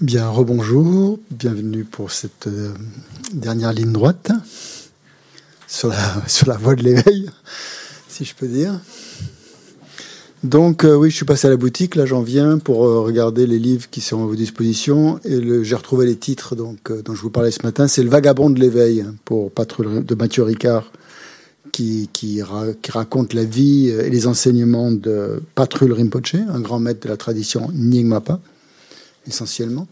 Bien, rebonjour, bienvenue pour cette euh, dernière ligne droite sur la, voie de l'éveil, si je peux dire. Donc euh, oui, je suis passé à la boutique, là j'en viens pour euh, regarder les livres qui sont à vos dispositions et j'ai retrouvé les titres dont je vous parlais ce matin. C'est Le Vagabond de l'éveil hein, pour de Mathieu Ricard qui, qui, raconte la vie et les enseignements de Patrul Rinpoche, un grand maître de la tradition Nyingmapa essentiellement.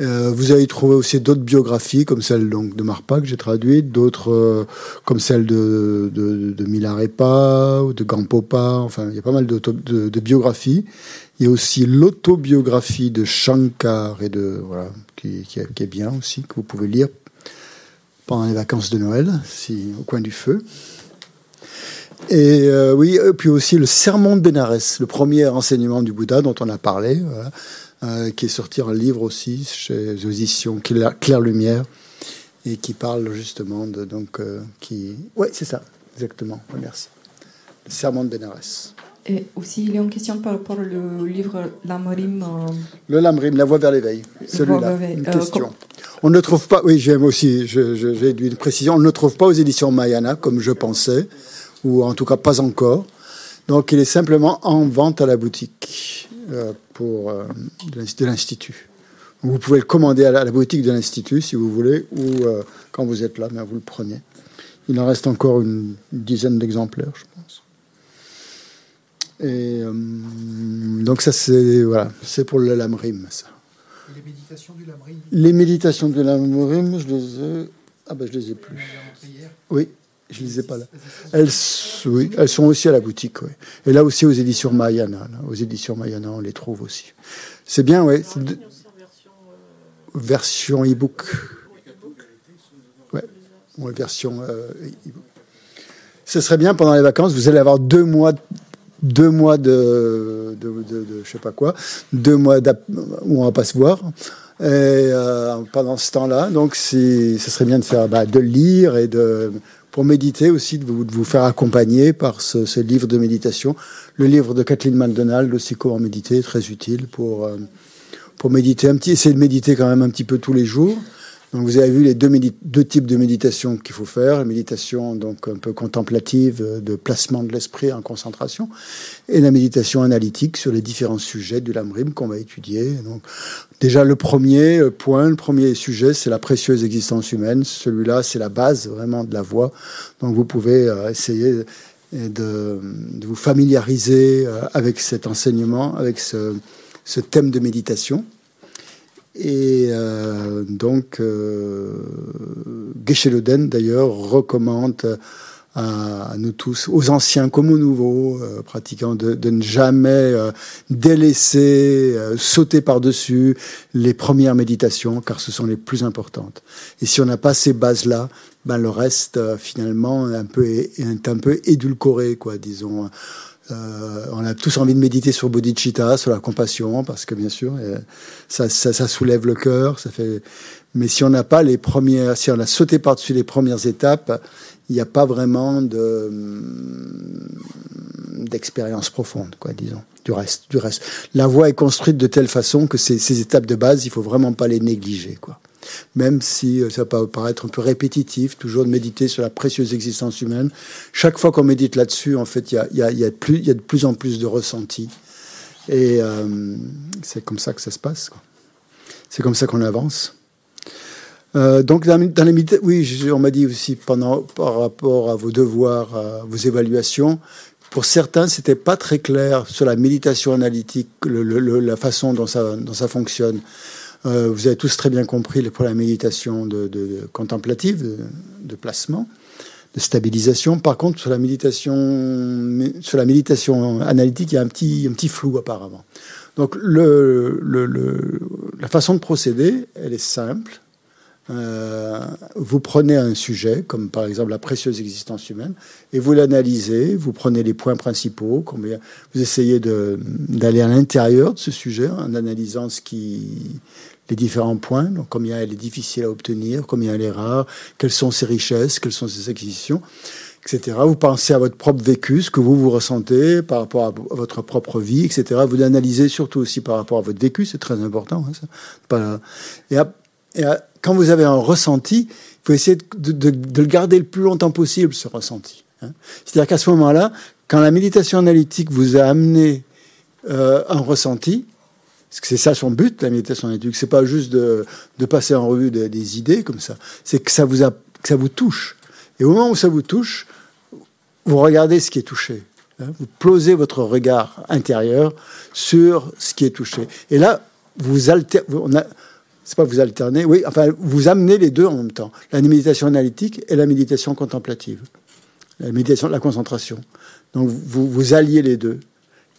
Euh, vous avez trouvé aussi d'autres biographies, comme celle donc, de Marpa que j'ai traduite, d'autres euh, comme celle de, de, de Milarepa ou de Gampopa. Enfin, il y a pas mal de, de, biographies. Il y a aussi l'autobiographie de Shankar et de voilà, qui, qui, est bien aussi que vous pouvez lire pendant les vacances de Noël, si au coin du feu. Et euh, oui, puis aussi le Sermon de Bénarès, le premier enseignement du Bouddha dont on a parlé. Euh, qui est sorti en livre aussi chez les éditions Claire Lumière et qui parle justement de donc euh, qui ouais c'est ça exactement merci. Le serment de Bénarès. Et aussi il y a une question par rapport au livre Lamrim euh... le Lamrim la voie vers l'éveil celui-là. une question. on ne le trouve pas oui j'aime aussi j'ai une précision on ne le trouve pas aux éditions Mayana comme je pensais ou en tout cas pas encore. Donc il est simplement en vente à la boutique pour, euh, de l'Institut. Vous pouvez le commander à la, boutique de l'Institut si vous voulez, ou euh, quand vous êtes là, mais vous le prenez. Il en reste encore une, dizaine d'exemplaires, je pense. Et donc ça, c'est voilà, c'est pour le lamrim, ça. Les méditations du lamrim. Les méditations du lamrim, je les ai. Ah ben, je les ai plus. Oui, je ne les ai pas là. Elles, sont aussi à la boutique. Et là aussi aux éditions Mayana. aux éditions Mayana, on les trouve aussi. C'est bien, oui. Version e-book. Ouais. ouais. version euh, e-book. Ce serait bien pendant les vacances, vous allez avoir deux mois deux mois de, de, de, je sais pas quoi, deux mois où on va pas se voir. Et euh, pendant ce temps-là, donc ce serait bien de faire, bah, de lire et de pour méditer aussi, de vous, de vous faire accompagner par ce, ce, livre de méditation. Le livre de Kathleen McDonald, aussi comment méditer, très utile pour, euh, pour méditer un petit, essayer de méditer quand même un petit peu tous les jours. Donc vous avez vu les deux, deux types de méditation qu'il faut faire, la méditation donc un peu contemplative euh, de placement de l'esprit en concentration et la méditation analytique sur les différents sujets du lamrim qu'on va étudier. Donc déjà le premier euh, point, le premier sujet, c'est la précieuse existence humaine. Celui-là, c'est la base vraiment de la voie. Donc vous pouvez euh, essayer de, vous familiariser avec cet enseignement, avec ce thème de méditation. Et euh, donc, euh, geshe d'ailleurs, recommande à, nous tous, aux anciens comme aux nouveaux euh, pratiquants, de, de, ne jamais euh, délaisser, sauter par-dessus les premières méditations, car ce sont les plus importantes. Et si on n'a pas ces bases-là, ben le reste, finalement, est un peu, est un peu édulcoré, quoi, disons. Euh, on a tous envie de méditer sur bodhicitta, sur la compassion, parce que bien sûr, euh, ça, ça, soulève le cœur. Ça fait. Mais si on n'a pas les premières, si on a sauté par-dessus les premières étapes, il n'y a pas vraiment de d'expérience profonde, quoi, disons. Du reste, du reste. La voie est construite de telle façon que ces, ces étapes de base, il faut vraiment pas les négliger, quoi même si euh, ça peut paraître un peu répétitif, toujours de méditer sur la précieuse existence humaine. Chaque fois qu'on médite là-dessus, en fait, il y a, de plus en plus de ressentis. Et euh, c'est comme ça que ça se passe. C'est comme ça qu'on avance. Euh, donc, dans, les oui, on m'a dit aussi pendant, par rapport à vos devoirs, à vos évaluations, pour certains, c'était pas très clair sur la méditation analytique, la façon dont ça fonctionne. Euh, vous avez tous très bien compris pour la méditation de, contemplative, de, placement, de stabilisation. Par contre, sur la méditation, sur la méditation analytique, il y a un petit, un petit flou apparemment. Donc, la façon de procéder, elle est simple. Euh, vous prenez un sujet, comme par exemple la précieuse existence humaine, et vous l'analysez, vous prenez les points principaux, vous essayez d'aller à l'intérieur de ce sujet en analysant ce qui, les différents points, donc combien elle est difficile à obtenir, combien elle est rare, quelles sont ses richesses, quelles sont ses acquisitions. etc. Vous pensez à votre propre vécu, ce que vous vous ressentez par rapport à votre propre vie, etc. Vous l'analysez surtout aussi par rapport à votre vécu, c'est très important. Hein. Et, quand vous avez un ressenti, il faut essayer de, le garder le plus longtemps possible, ce ressenti. Hein. C'est-à-dire qu'à ce moment-là, quand la méditation analytique vous a amené euh, un ressenti, parce que c'est ça son but, la méditation analytique, c'est pas juste de, passer en revue des, idées comme ça, c'est que ça vous a, ça vous touche. Et au moment où ça vous touche, vous regardez ce qui est touché. Hein. vous posez votre regard intérieur sur ce qui est touché. Et là, vous alternez, c'est pas vous alternez, oui, enfin, vous amenez les deux en même temps. La méditation analytique et la méditation contemplative. La méditation, la concentration. Donc, vous, vous alliez les deux.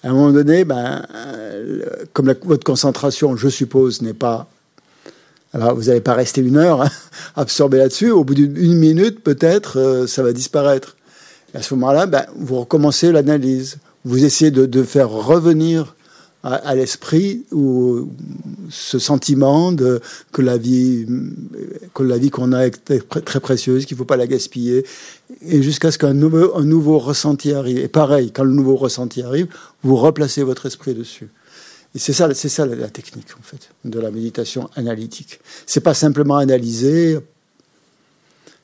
À un moment donné, ben, euh, comme votre concentration, je suppose, n'est pas alors, vous n'allez pas rester une heure hein, absorbé là-dessus. Au bout d'une minute, peut-être, euh, ça va disparaître. Et à ce moment-là, ben, vous recommencez l'analyse. Vous essayez de faire revenir à, l'esprit ou ce sentiment de, que la vie que la vie qu'on a est très précieuse, qu'il ne faut pas la gaspiller, et jusqu'à ce qu'un nouveau, un nouveau ressenti arrive. Et pareil, quand le nouveau ressenti arrive, vous replacez votre esprit dessus. Et c'est ça, c'est ça la technique en fait de la méditation analytique. C'est pas simplement analyser.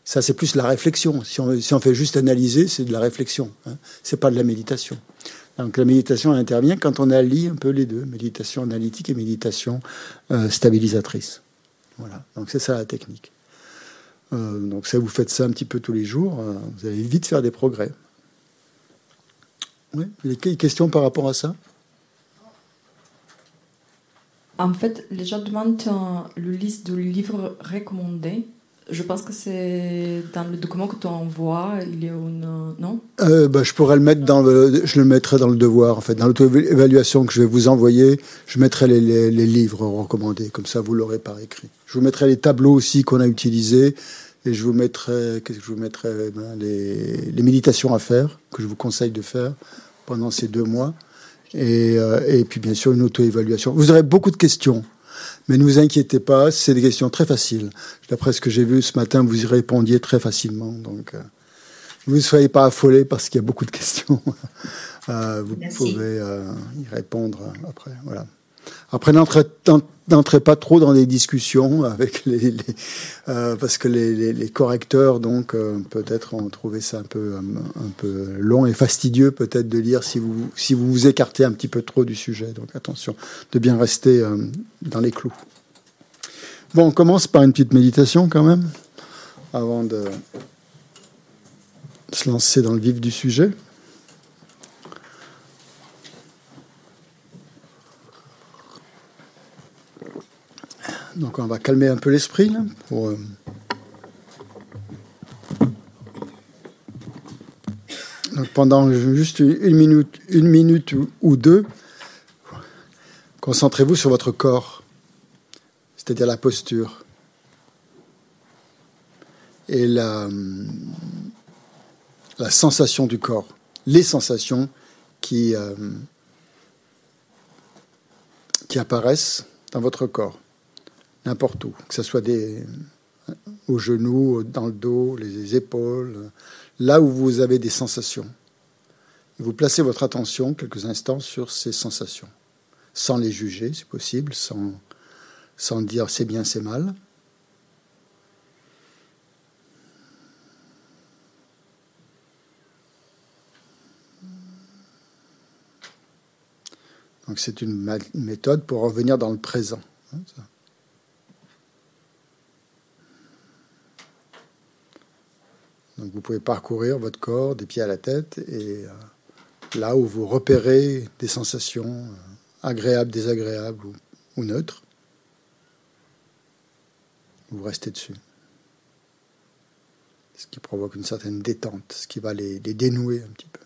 Ça, c'est plus la réflexion. Si on, si on fait juste analyser, c'est de la réflexion. Hein. C'est pas de la méditation. Donc la méditation intervient quand on allie un peu les deux, méditation analytique et méditation euh, stabilisatrice. Voilà. Donc c'est ça la technique. Euh, donc ça, vous faites ça un petit peu tous les jours, euh, vous allez vite faire des progrès. Oui. Des questions par rapport à ça? En fait, les gens demandent le liste de livres recommandés. Je pense que c'est dans le document que tu envoies, il y a une... Non? Euh, bah, Je pourrais le mettre dans le... Je le mettrai dans le devoir, en fait. Dans l'auto-évaluation que je vais vous envoyer, je mettrai les, les, livres recommandés. Comme ça, vous l'aurez par écrit. Je vous mettrai les tableaux aussi qu'on a utilisés. Et je vous mettrai, qu'est-ce que je vous mettrai? Ben, les, les méditations à faire, que je vous conseille de faire pendant ces deux mois. Et, euh, et, puis bien sûr une auto-évaluation. Vous aurez beaucoup de questions, mais ne vous inquiétez pas, c'est des questions très faciles. D'après ce que j'ai vu ce matin, vous y répondiez très facilement. Donc, euh, vous ne soyez pas affolés parce qu'il y a beaucoup de questions. euh, vous Merci. pouvez euh, y répondre après. Voilà. Après, n'entrez pas trop dans des discussions avec les, euh, parce que les, correcteurs donc euh, peut-être ont trouvé ça un peu long et fastidieux peut-être de lire si vous si vous vous écartez un petit peu trop du sujet. Donc attention de bien rester euh, dans les clous. Bon, on commence par une petite méditation quand même avant de se lancer dans le vif du sujet. Donc on va calmer un peu l'esprit pour. Euh... Pendant juste une minute, une minute ou deux, concentrez-vous sur votre corps, c'est-à-dire la posture et la, la sensation du corps, les sensations qui, euh, qui apparaissent dans votre corps n'importe où, que ce soit des, aux genoux, dans le dos, les épaules, là où vous avez des sensations. Vous placez votre attention quelques instants sur ces sensations, sans les juger, si possible, sans, sans dire c'est bien, c'est mal. Donc c'est une méthode pour revenir dans le présent. Hein, Donc vous pouvez parcourir votre corps des pieds à la tête et euh, là où vous repérez des sensations euh, agréables, désagréables ou, neutres, vous restez dessus. Ce qui provoque une certaine détente, ce qui va les dénouer un petit peu.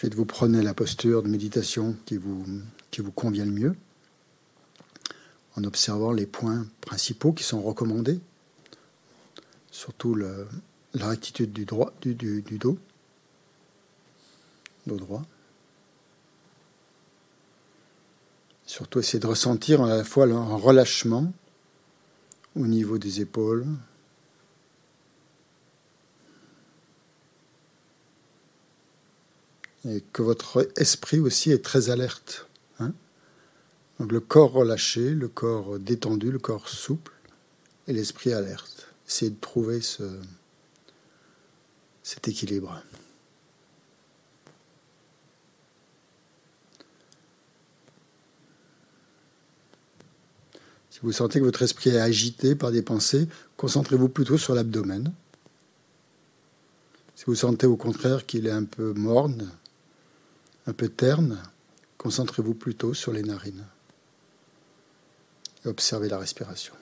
Ensuite, vous prenez la posture de méditation qui vous, convient le mieux, en observant les points principaux qui sont recommandés, surtout la rectitude du, droit, du dos, dos droit. Surtout essayer de ressentir à la fois un relâchement au niveau des épaules, et que votre esprit aussi est très alerte. Hein Donc le corps relâché, le corps détendu, le corps souple, et l'esprit alerte. Essayez de trouver ce, cet équilibre. Si vous sentez que votre esprit est agité par des pensées, concentrez-vous plutôt sur l'abdomen. Si vous sentez au contraire qu'il est un peu morne, un peu terne, concentrez-vous plutôt sur les narines et observez la respiration.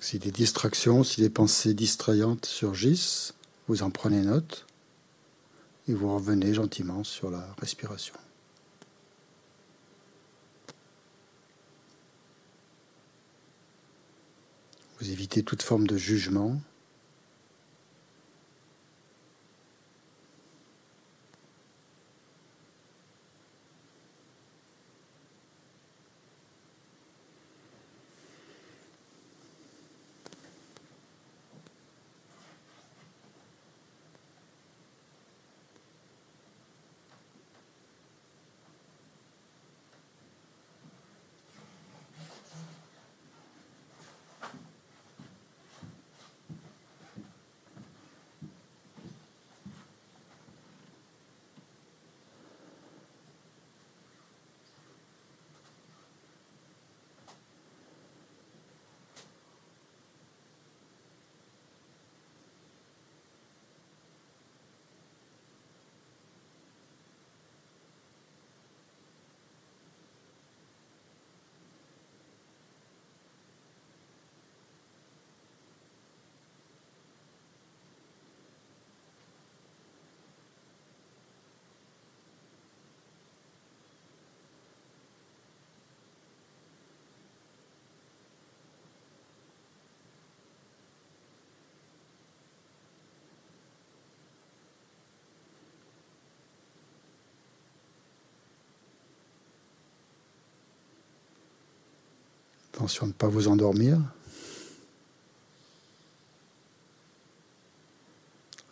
Si des distractions, si des pensées distrayantes surgissent, vous en prenez note et vous revenez gentiment sur la respiration. Vous évitez toute forme de jugement. Attention ne pas vous endormir.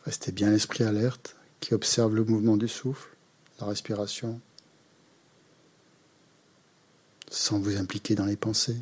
Restez bien l'esprit alerte qui observe le mouvement du souffle, la respiration, sans vous impliquer dans les pensées.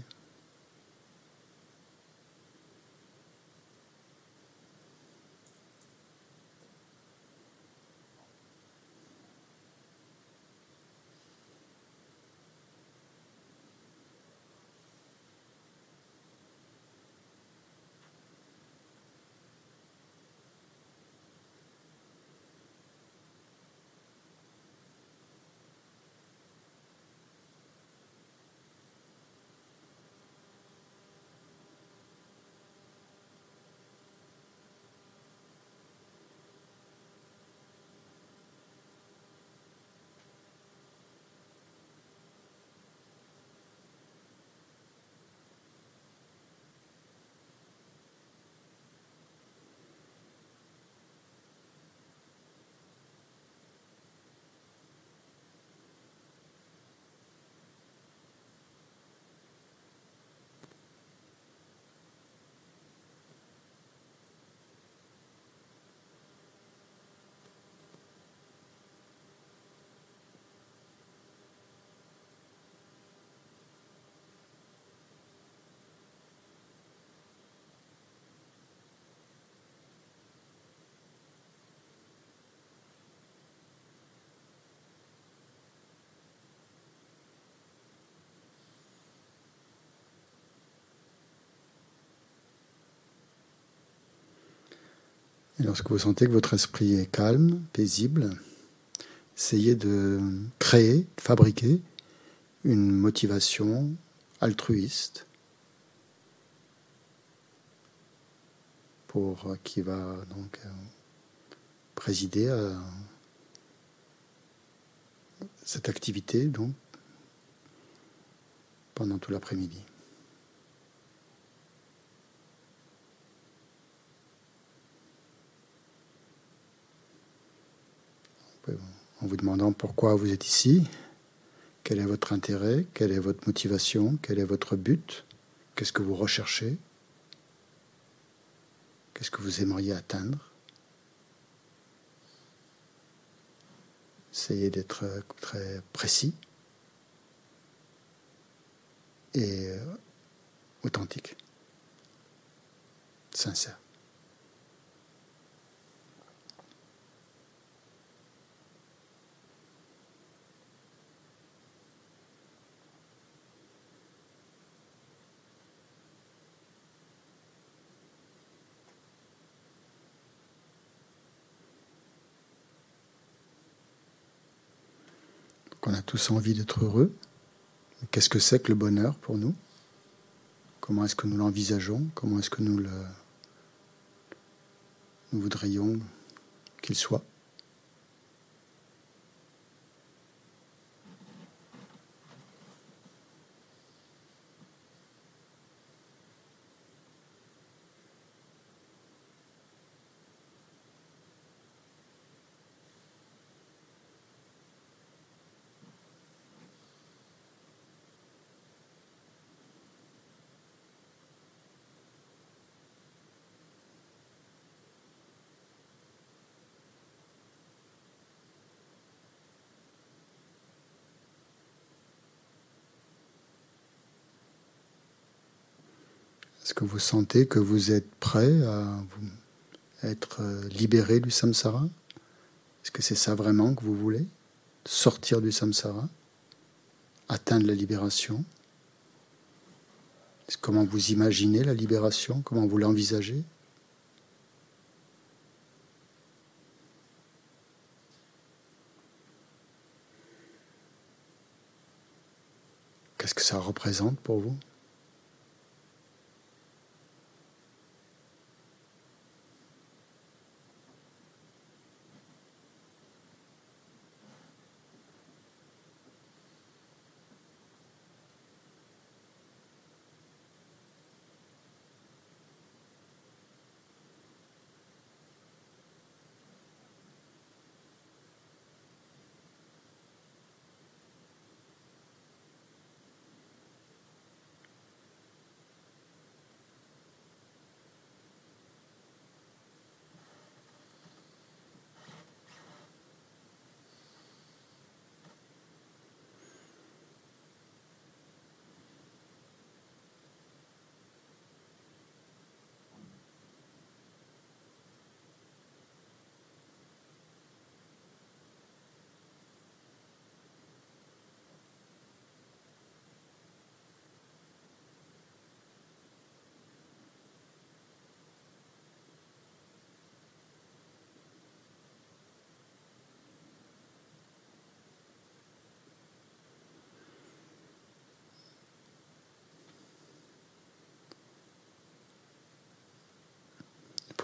Et lorsque vous sentez que votre esprit est calme, paisible, essayez de créer, de fabriquer une motivation altruiste pour euh, qui va donc euh, présider à cette activité donc pendant tout l'après-midi. En vous demandant pourquoi vous êtes ici, quel est votre intérêt, quelle est votre motivation, quel est votre but, qu'est-ce que vous recherchez, qu'est-ce que vous aimeriez atteindre. Essayez d'être très précis et euh, authentique, sincère. Qu'on a tous envie d'être heureux. Qu'est-ce que c'est que le bonheur pour nous? Comment est-ce que nous l'envisageons? Comment est-ce que nous le nous voudrions qu'il soit? Vous sentez que vous êtes prêt à, être euh, libéré du samsara? Est-ce que c'est ça vraiment que vous voulez? Sortir du samsara? Atteindre la libération? Comment vous imaginez la libération? Comment vous l'envisagez? Qu'est-ce que ça représente pour vous?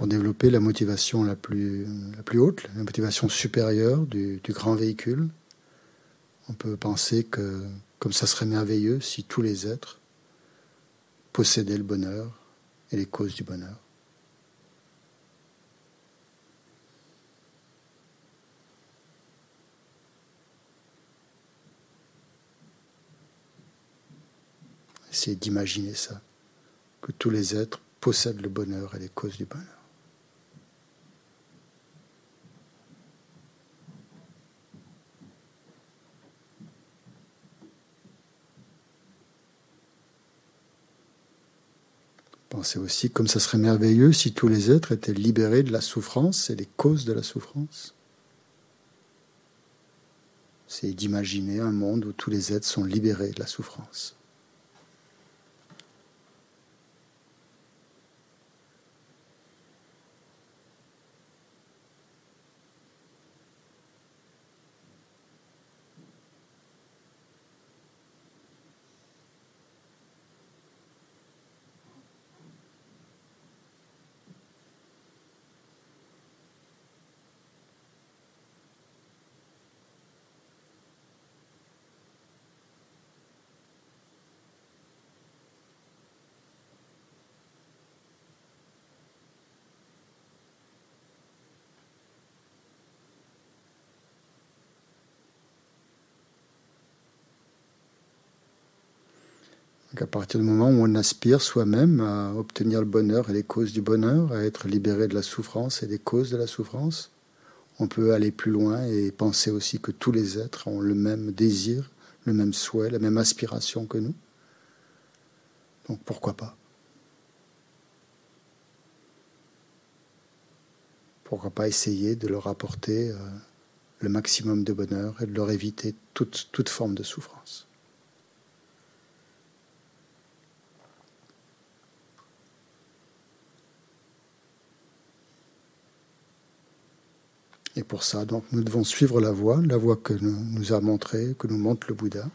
Pour développer la motivation la plus, la plus haute, la motivation supérieure du, du grand véhicule. On peut penser que comme ça serait merveilleux si tous les êtres possédaient le bonheur et les causes du bonheur. Essayez d'imaginer ça, que tous les êtres possèdent le bonheur et les causes du bonheur. Pensez aussi comme ça serait merveilleux si tous les êtres étaient libérés de la souffrance et les causes de la souffrance. C'est d'imaginer un monde où tous les êtres sont libérés de la souffrance. À partir du moment où on aspire soi-même à obtenir le bonheur et les causes du bonheur, à être libéré de la souffrance et des causes de la souffrance, on peut aller plus loin et penser aussi que tous les êtres ont le même désir, le même souhait, la même aspiration que nous. Donc pourquoi pas? Pourquoi pas essayer de leur apporter euh, le maximum de bonheur et de leur éviter toute, toute forme de souffrance? Et pour ça, donc, nous devons suivre la voie, la voie que nous, a montrée, que nous montre le Bouddha,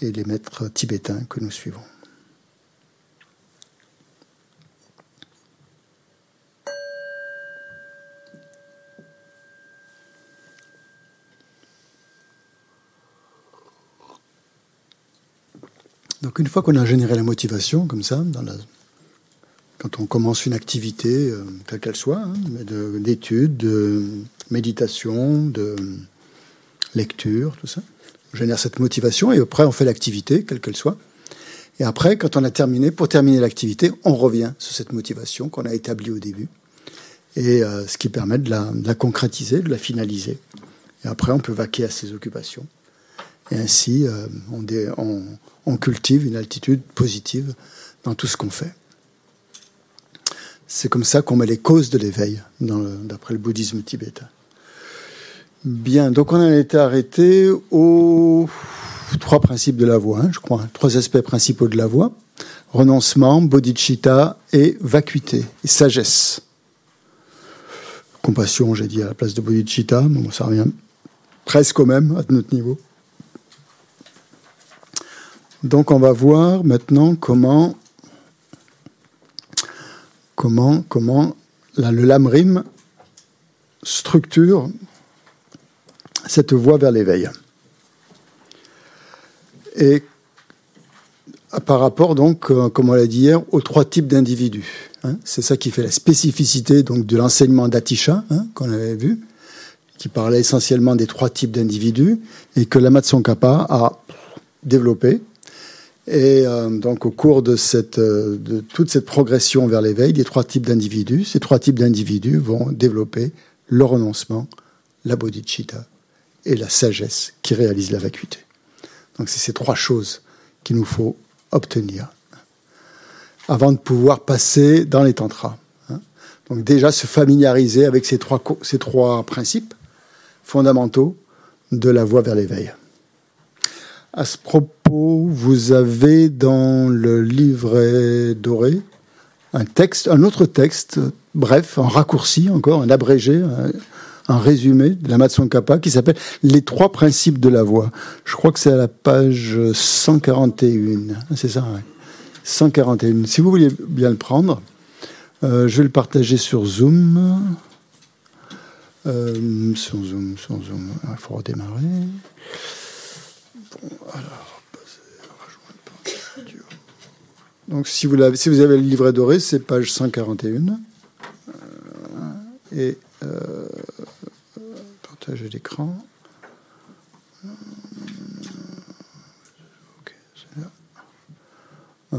et les maîtres tibétains que nous suivons. Donc une fois qu'on a généré la motivation, comme ça, dans la, quand on commence une activité, euh, quelle qu'elle soit, hein, d'études, de, méditation, de lecture, tout ça, on génère cette motivation et après on fait l'activité, quelle qu'elle soit. Et après, quand on a terminé, pour terminer l'activité, on revient sur cette motivation qu'on a établie au début, et euh, ce qui permet de la, concrétiser, de la finaliser. Et après, on peut vaquer à ses occupations. Et ainsi, euh, on, on cultive une altitude positive dans tout ce qu'on fait. C'est comme ça qu'on met les causes de l'éveil, d'après le bouddhisme tibétain. Bien, donc on en été arrêté aux trois principes de la voie, hein, je crois, trois aspects principaux de la voie renoncement, bodhicitta et vacuité, et sagesse. Compassion, j'ai dit à la place de bodhicitta, bon, ça revient presque au même à notre niveau. Donc on va voir maintenant comment comment, comment le lamrim structure cette voie vers l'éveil. Et par rapport, donc, euh, comme on l'a dit hier, aux trois types d'individus. Hein. c'est ça qui fait la spécificité donc, de l'enseignement d'Atisha, hein, qu'on avait vu, qui parlait essentiellement des trois types d'individus, et que Kappa a développé et euh, donc, au cours euh, de toute cette progression vers l'éveil des trois types d'individus, ces trois types d'individus vont développer le renoncement, la bodhicitta et la sagesse qui réalise la vacuité. Donc, c'est ces trois choses qu'il nous faut obtenir avant de pouvoir passer dans les tantras. Hein. Donc, déjà, se familiariser avec ces trois principes fondamentaux de la voie vers l'éveil. À ce propos, vous avez dans le livret doré un autre texte, bref, un raccourci encore, un abrégé, un, résumé de la Matson Kappa qui s'appelle Les trois principes de la voix. Je crois que c'est à la page 141. C'est ça, 141. Si vous voulez bien le prendre, euh, je vais le partager sur Zoom. Euh, sur Zoom, sur Zoom. Il faut redémarrer alors, Donc, si vous, avez, si vous avez le livret doré, c'est page 141. Euh, et euh, partager l'écran. Là. Euh,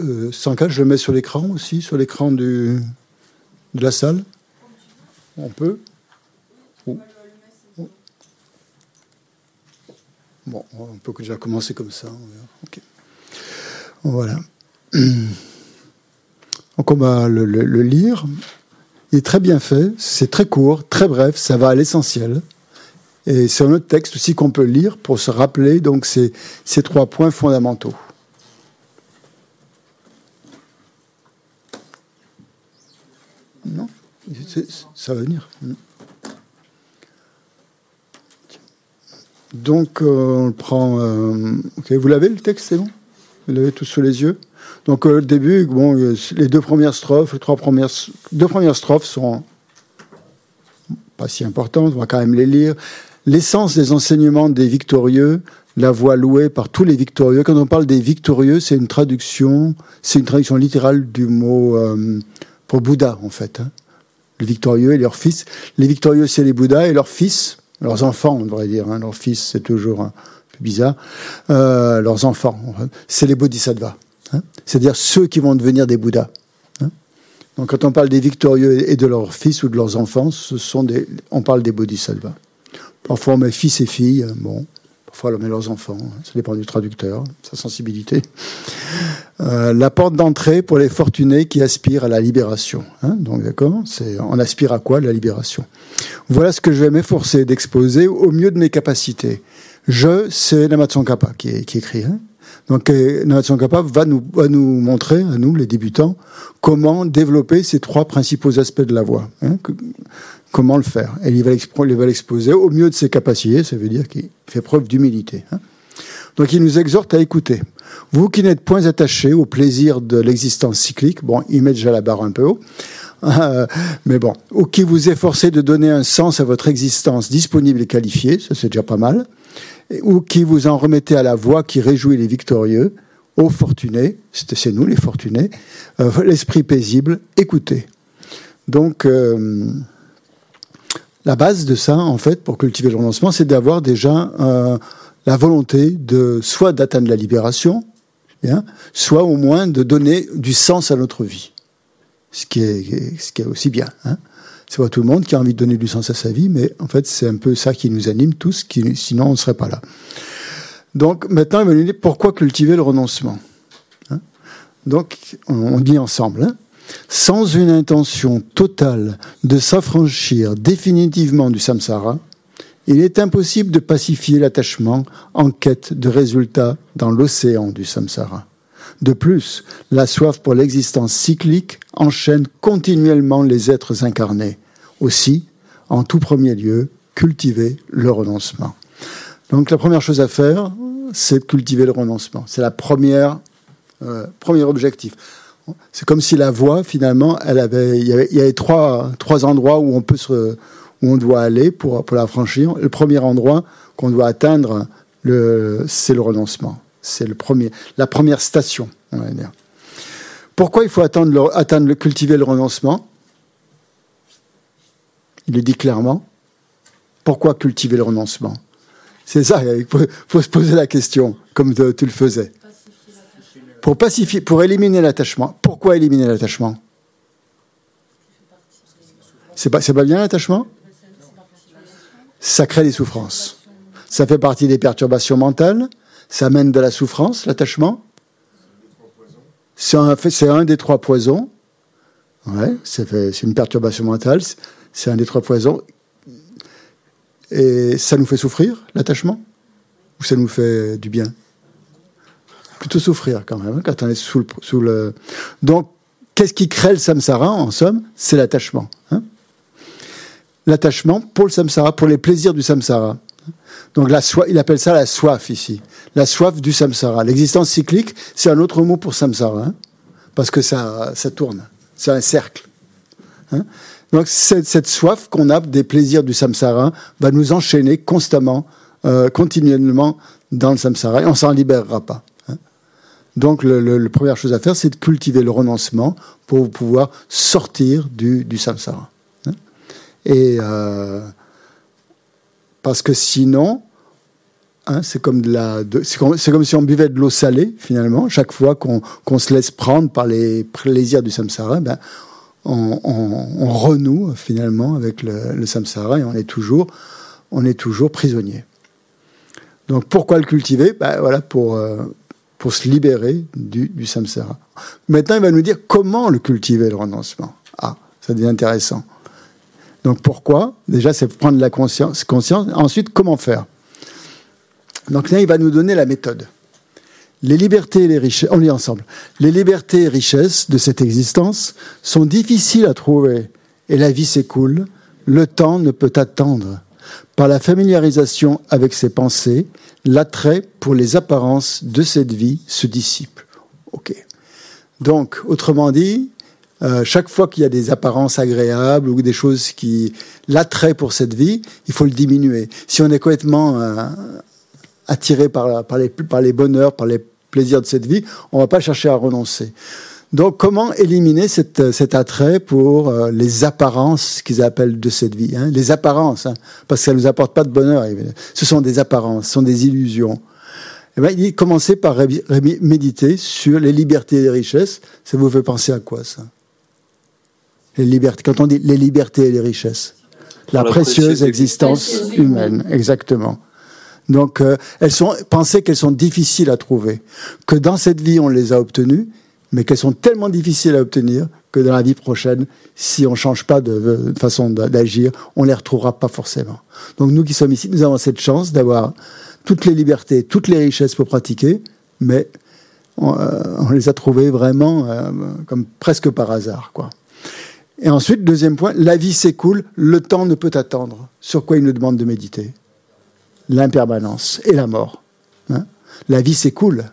euh, 104, je le mets sur l'écran aussi, sur l'écran de la salle. On peut Bon, on peut déjà commencer comme ça. Voilà. Donc on va le, lire. Il est très bien fait, c'est très court, très bref, ça va à l'essentiel. Et c'est un autre texte aussi qu'on peut lire pour se rappeler donc ces, ces trois points fondamentaux. Non? Ça va venir. Donc, euh, on prend. Euh, vous l'avez le texte, c'est bon? Vous l'avez tous sous les yeux? Donc, euh, le début, bon, les deux premières strophes, les trois premières strophes sont pas si importantes, on va quand même les lire. L'essence des enseignements des victorieux, la voix louée par tous les victorieux. Quand on parle des victorieux, c'est une traduction, c'est une traduction littérale du mot pour Bouddha, en fait. Hein. Les victorieux et leurs fils. Les victorieux, c'est les Bouddhas et leurs fils leurs enfants, on devrait dire. Hein. Leur fils, c'est toujours bizarre, euh, leurs enfants. C'est les bodhisattvas. Hein. C'est-à-dire ceux qui vont devenir des Bouddhas. Hein. Donc quand on parle des victorieux et de leurs fils ou de leurs enfants, ce sont des, on parle des bodhisattvas. Parfois met fils et filles, bon, parfois on met leurs enfants, hein. ça dépend du traducteur, sa sensibilité. Euh, la porte d'entrée pour les fortunés qui aspirent à la libération. donc d'accord, c'est on aspire à quoi La libération? Voilà ce que je vais m'efforcer d'exposer au mieux de mes capacités. Je, c'est Namatson Kappa qui, écrit. Hein. Donc euh, Namatson Kappa va nous, montrer, à nous les débutants, comment développer ces trois principaux aspects de la voix. Hein, comment le faire. Et il va l'exposer au mieux de ses capacités, ça veut dire qu'il fait preuve d'humilité. Hein. Donc il nous exhorte à écouter. Vous qui n'êtes point attachés au plaisir de l'existence cyclique, bon, il met déjà la barre un peu haut, mais bon, ou qui vous efforcez de donner un sens à votre existence disponible et qualifiée, ça c'est déjà pas mal, ou qui vous en remettez à la voix qui réjouit les victorieux, aux fortunés, c'est nous les fortunés, euh, l'esprit paisible, écoutez. Donc, euh, la base de ça, en fait, pour cultiver le renoncement, c'est d'avoir déjà euh, la volonté de soit d'atteindre la libération, bien, soit au moins de donner du sens à notre vie, ce qui est, aussi bien. Hein c'est pas tout le monde qui a envie de donner du sens à sa vie, mais en fait, c'est un peu ça qui nous anime tous, qui, sinon on ne serait pas là. Donc maintenant, il va nous dire pourquoi cultiver le renoncement. Hein Donc, on, dit ensemble, hein sans une intention totale de s'affranchir définitivement du samsara, il est impossible de pacifier l'attachement en quête de résultats dans l'océan du samsara. De plus, la soif pour l'existence cyclique enchaîne continuellement les êtres incarnés. Aussi, en tout premier lieu, cultiver le renoncement. Donc la première chose à faire, c'est cultiver le renoncement. C'est la première, euh, premier objectif. C'est comme si la voie, finalement, elle avait, il y avait, trois, trois endroits où on peut où on doit aller pour, pour la franchir. Le premier endroit qu'on doit atteindre, c'est le renoncement. C'est le premier, la première station, on va dire. Pourquoi il faut cultiver le renoncement? Il le dit clairement. Pourquoi cultiver le renoncement? C'est ça, il faut, se poser la question, comme tu le faisais. Pour pacifier, pour éliminer l'attachement. Pourquoi éliminer l'attachement? C'est pas, pas bien l'attachement? Ça crée des souffrances. Ça fait partie des perturbations mentales. Ça amène de la souffrance, l'attachement. C'est un, un, des trois poisons. Ouais, c'est une perturbation mentale. C'est un des trois poisons. Et ça nous fait souffrir, l'attachement? Ou ça nous fait du bien? Plutôt souffrir quand même, hein, quand on est sous le. Donc, qu'est-ce qui crée le samsara, en somme? C'est l'attachement. Hein l'attachement pour le samsara, pour les plaisirs du samsara. Donc la soif, il appelle ça la soif ici, la soif du samsara. L'existence cyclique, c'est un autre mot pour samsara, hein, parce que ça, ça tourne, c'est un cercle. Donc cette, cette soif qu'on a des plaisirs du samsara va nous enchaîner constamment, euh, continuellement dans le samsara, et on s'en libérera pas. Donc la première chose à faire, c'est de cultiver le renoncement pour pouvoir sortir du, du samsara. Hein. Et euh, parce que sinon, hein, c'est comme, c'est comme, si on buvait de l'eau salée, finalement. Chaque fois qu'on, se laisse prendre par les plaisirs du samsara, ben, on, renoue finalement avec le, samsara et on est toujours, on est toujours prisonnier. Donc pourquoi le cultiver? Ben, voilà, pour, euh, pour se libérer du, samsara. Maintenant, il va nous dire comment le cultiver, le renoncement. Ah, ça devient intéressant. Donc pourquoi? Déjà, c'est prendre la conscience, conscience. Ensuite, comment faire? Donc là, il va nous donner la méthode. Les libertés et les richesses, on lit ensemble. Les libertés et richesses de cette existence sont difficiles à trouver et la vie s'écoule. Le temps ne peut attendre. Par la familiarisation avec ses pensées, l'attrait pour les apparences de cette vie se dissipe. Ok. Donc, autrement dit, euh, chaque fois qu'il y a des apparences agréables ou des choses qui l'attrait pour cette vie, il faut le diminuer. Si on est complètement euh, attiré par, par, les, par les bonheurs, par les plaisirs de cette vie, on ne va pas chercher à renoncer. Donc, comment éliminer cette, cet attrait pour euh, les apparences qu'ils appellent de cette vie hein, Les apparences, hein, parce que ça ne nous apporte pas de bonheur. Ce sont des apparences, ce sont des illusions. Eh ben, il dit commencer par méditer sur les libertés et les richesses. Ça vous fait penser à quoi, ça? Les libertés, Quand on dit les libertés et les richesses, la, précieuse, existence humaine, exactement. Donc, euh, elles sont, qu'elles sont difficiles à trouver, que dans cette vie on les a obtenues, mais qu'elles sont tellement difficiles à obtenir que dans la vie prochaine, si on ne change pas de, façon d'agir, on ne les retrouvera pas forcément. Donc nous qui sommes ici, nous avons cette chance d'avoir toutes les libertés, toutes les richesses pour pratiquer, mais on, euh, les a trouvées vraiment euh, comme presque par hasard. quoi. Et ensuite, deuxième point, la vie s'écoule, le temps ne peut attendre. Sur quoi il nous demande de méditer? L'impermanence et la mort. Hein? La vie s'écoule.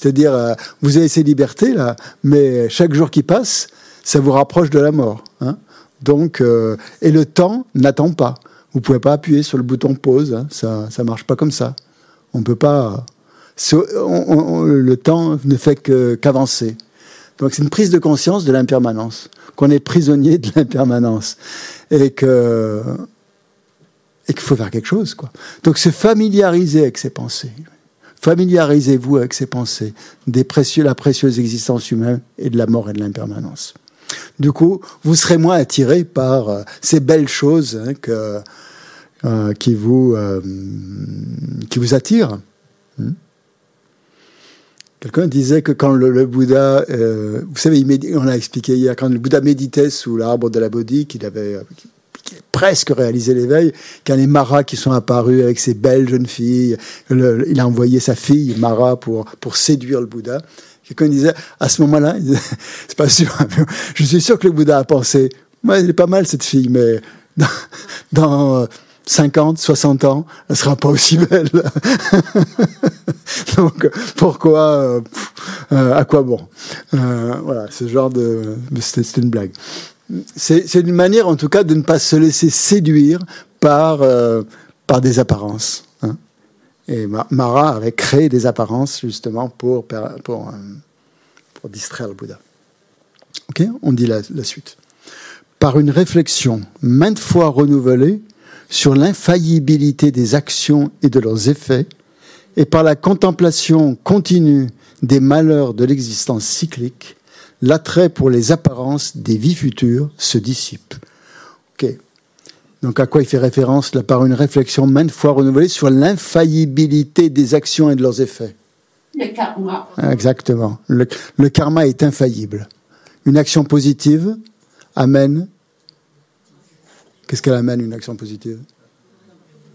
C'est-à-dire, euh, vous avez ces libertés là, mais chaque jour qui passe, ça vous rapproche de la mort. Hein. Donc, euh, et le temps n'attend pas. Vous pouvez pas appuyer sur le bouton pause. Hein. Ça, ça marche pas comme ça. On peut pas. le temps ne fait qu'avancer. Donc, c'est une prise de conscience de l'impermanence, qu'on est prisonnier de l'impermanence et que et qu'il faut faire quelque chose, quoi. Donc, se familiariser avec ses pensées. Familiarisez-vous avec ces pensées, des la précieuse existence humaine et de la mort et de l'impermanence. Du coup, vous serez moins attiré par euh, ces belles choses hein, euh, qui, vous, euh, qui vous attirent. Hmm? Quelqu'un disait que quand le, Bouddha, vous savez, on a expliqué hier, quand le Bouddha méditait sous l'arbre de la Bodhi, qu'il avait, presque réalisé l'éveil, quand les Maras qui sont apparus avec ces belles jeunes filles, il a envoyé sa fille Mara pour, pour séduire le Bouddha. Quelqu'un disait, à ce moment-là, c'est pas sûr, je suis sûr que le Bouddha a pensé, ouais, elle est pas mal cette fille, mais dans, 50, 60 ans, elle sera pas aussi belle. Donc pourquoi, euh, euh, à quoi bon? Euh, Voilà, ce genre de, c'était une blague c'est une manière, en tout cas, de ne pas se laisser séduire par, euh, des apparences. Hein. Et Mara avait créé des apparences, justement, pour, euh, distraire le Bouddha. Ok On dit la suite. Par une réflexion maintes fois renouvelée sur l'infaillibilité des actions et de leurs effets, et par la contemplation continue des malheurs de l'existence cyclique, l'attrait pour les apparences des vies futures se dissipe. Ok. Donc à quoi il fait référence? Là par une réflexion maintes fois renouvelée sur l'infaillibilité des actions et de leurs effets Le karma. Exactement. Le, karma est infaillible. Une action positive amène. Qu'est-ce qu'elle amène une action positive?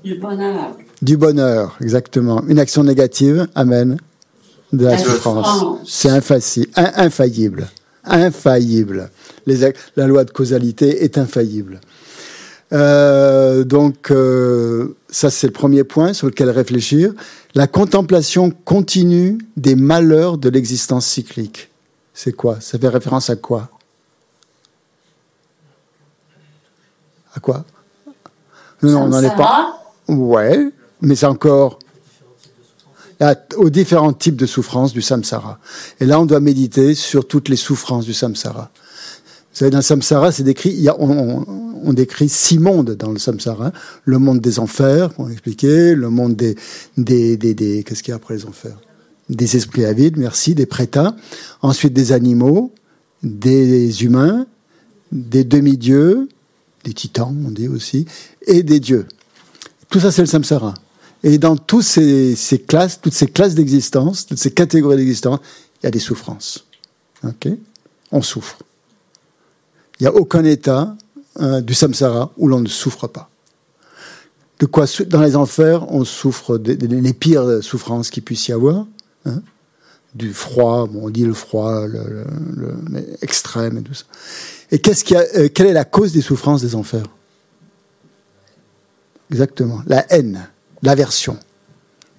Du bonheur. Du bonheur, exactement. Une action négative amène de la, souffrance. C'est infaillible. Infaillible. la loi de causalité est infaillible. Euh, donc, euh, ça c'est le premier point sur lequel réfléchir. La contemplation continue des malheurs de l'existence cyclique. C'est quoi? Ça fait référence à quoi? À quoi? Non, on n'en est pas. Ouais, mais c'est encore aux différents types de souffrances du samsara. Et là, on doit méditer sur toutes les souffrances du samsara. Vous savez, dans le samsara, c'est décrit, on, décrit six mondes dans le samsara. Le monde des enfers, on expliqué, le monde des, des, des, des qu'est-ce qu'il y a après les enfers? Des esprits avides, merci, des prétas. Ensuite, des animaux, des humains, des demi-dieux, des titans, on dit aussi, et des dieux. Tout ça, c'est le samsara. Et dans toutes ces, classes, toutes ces classes d'existence, toutes ces catégories d'existence, il y a des souffrances. Ok? On souffre. Il n'y a aucun état hein, du samsara où l'on ne souffre pas. De quoi Dans les enfers, on souffre des, pires souffrances qu'il puisse y avoir. Hein du froid, on dit le froid, extrême et tout ça. Et qu'est-ce qui euh, quelle est la cause des souffrances des enfers? Exactement, la haine l'aversion.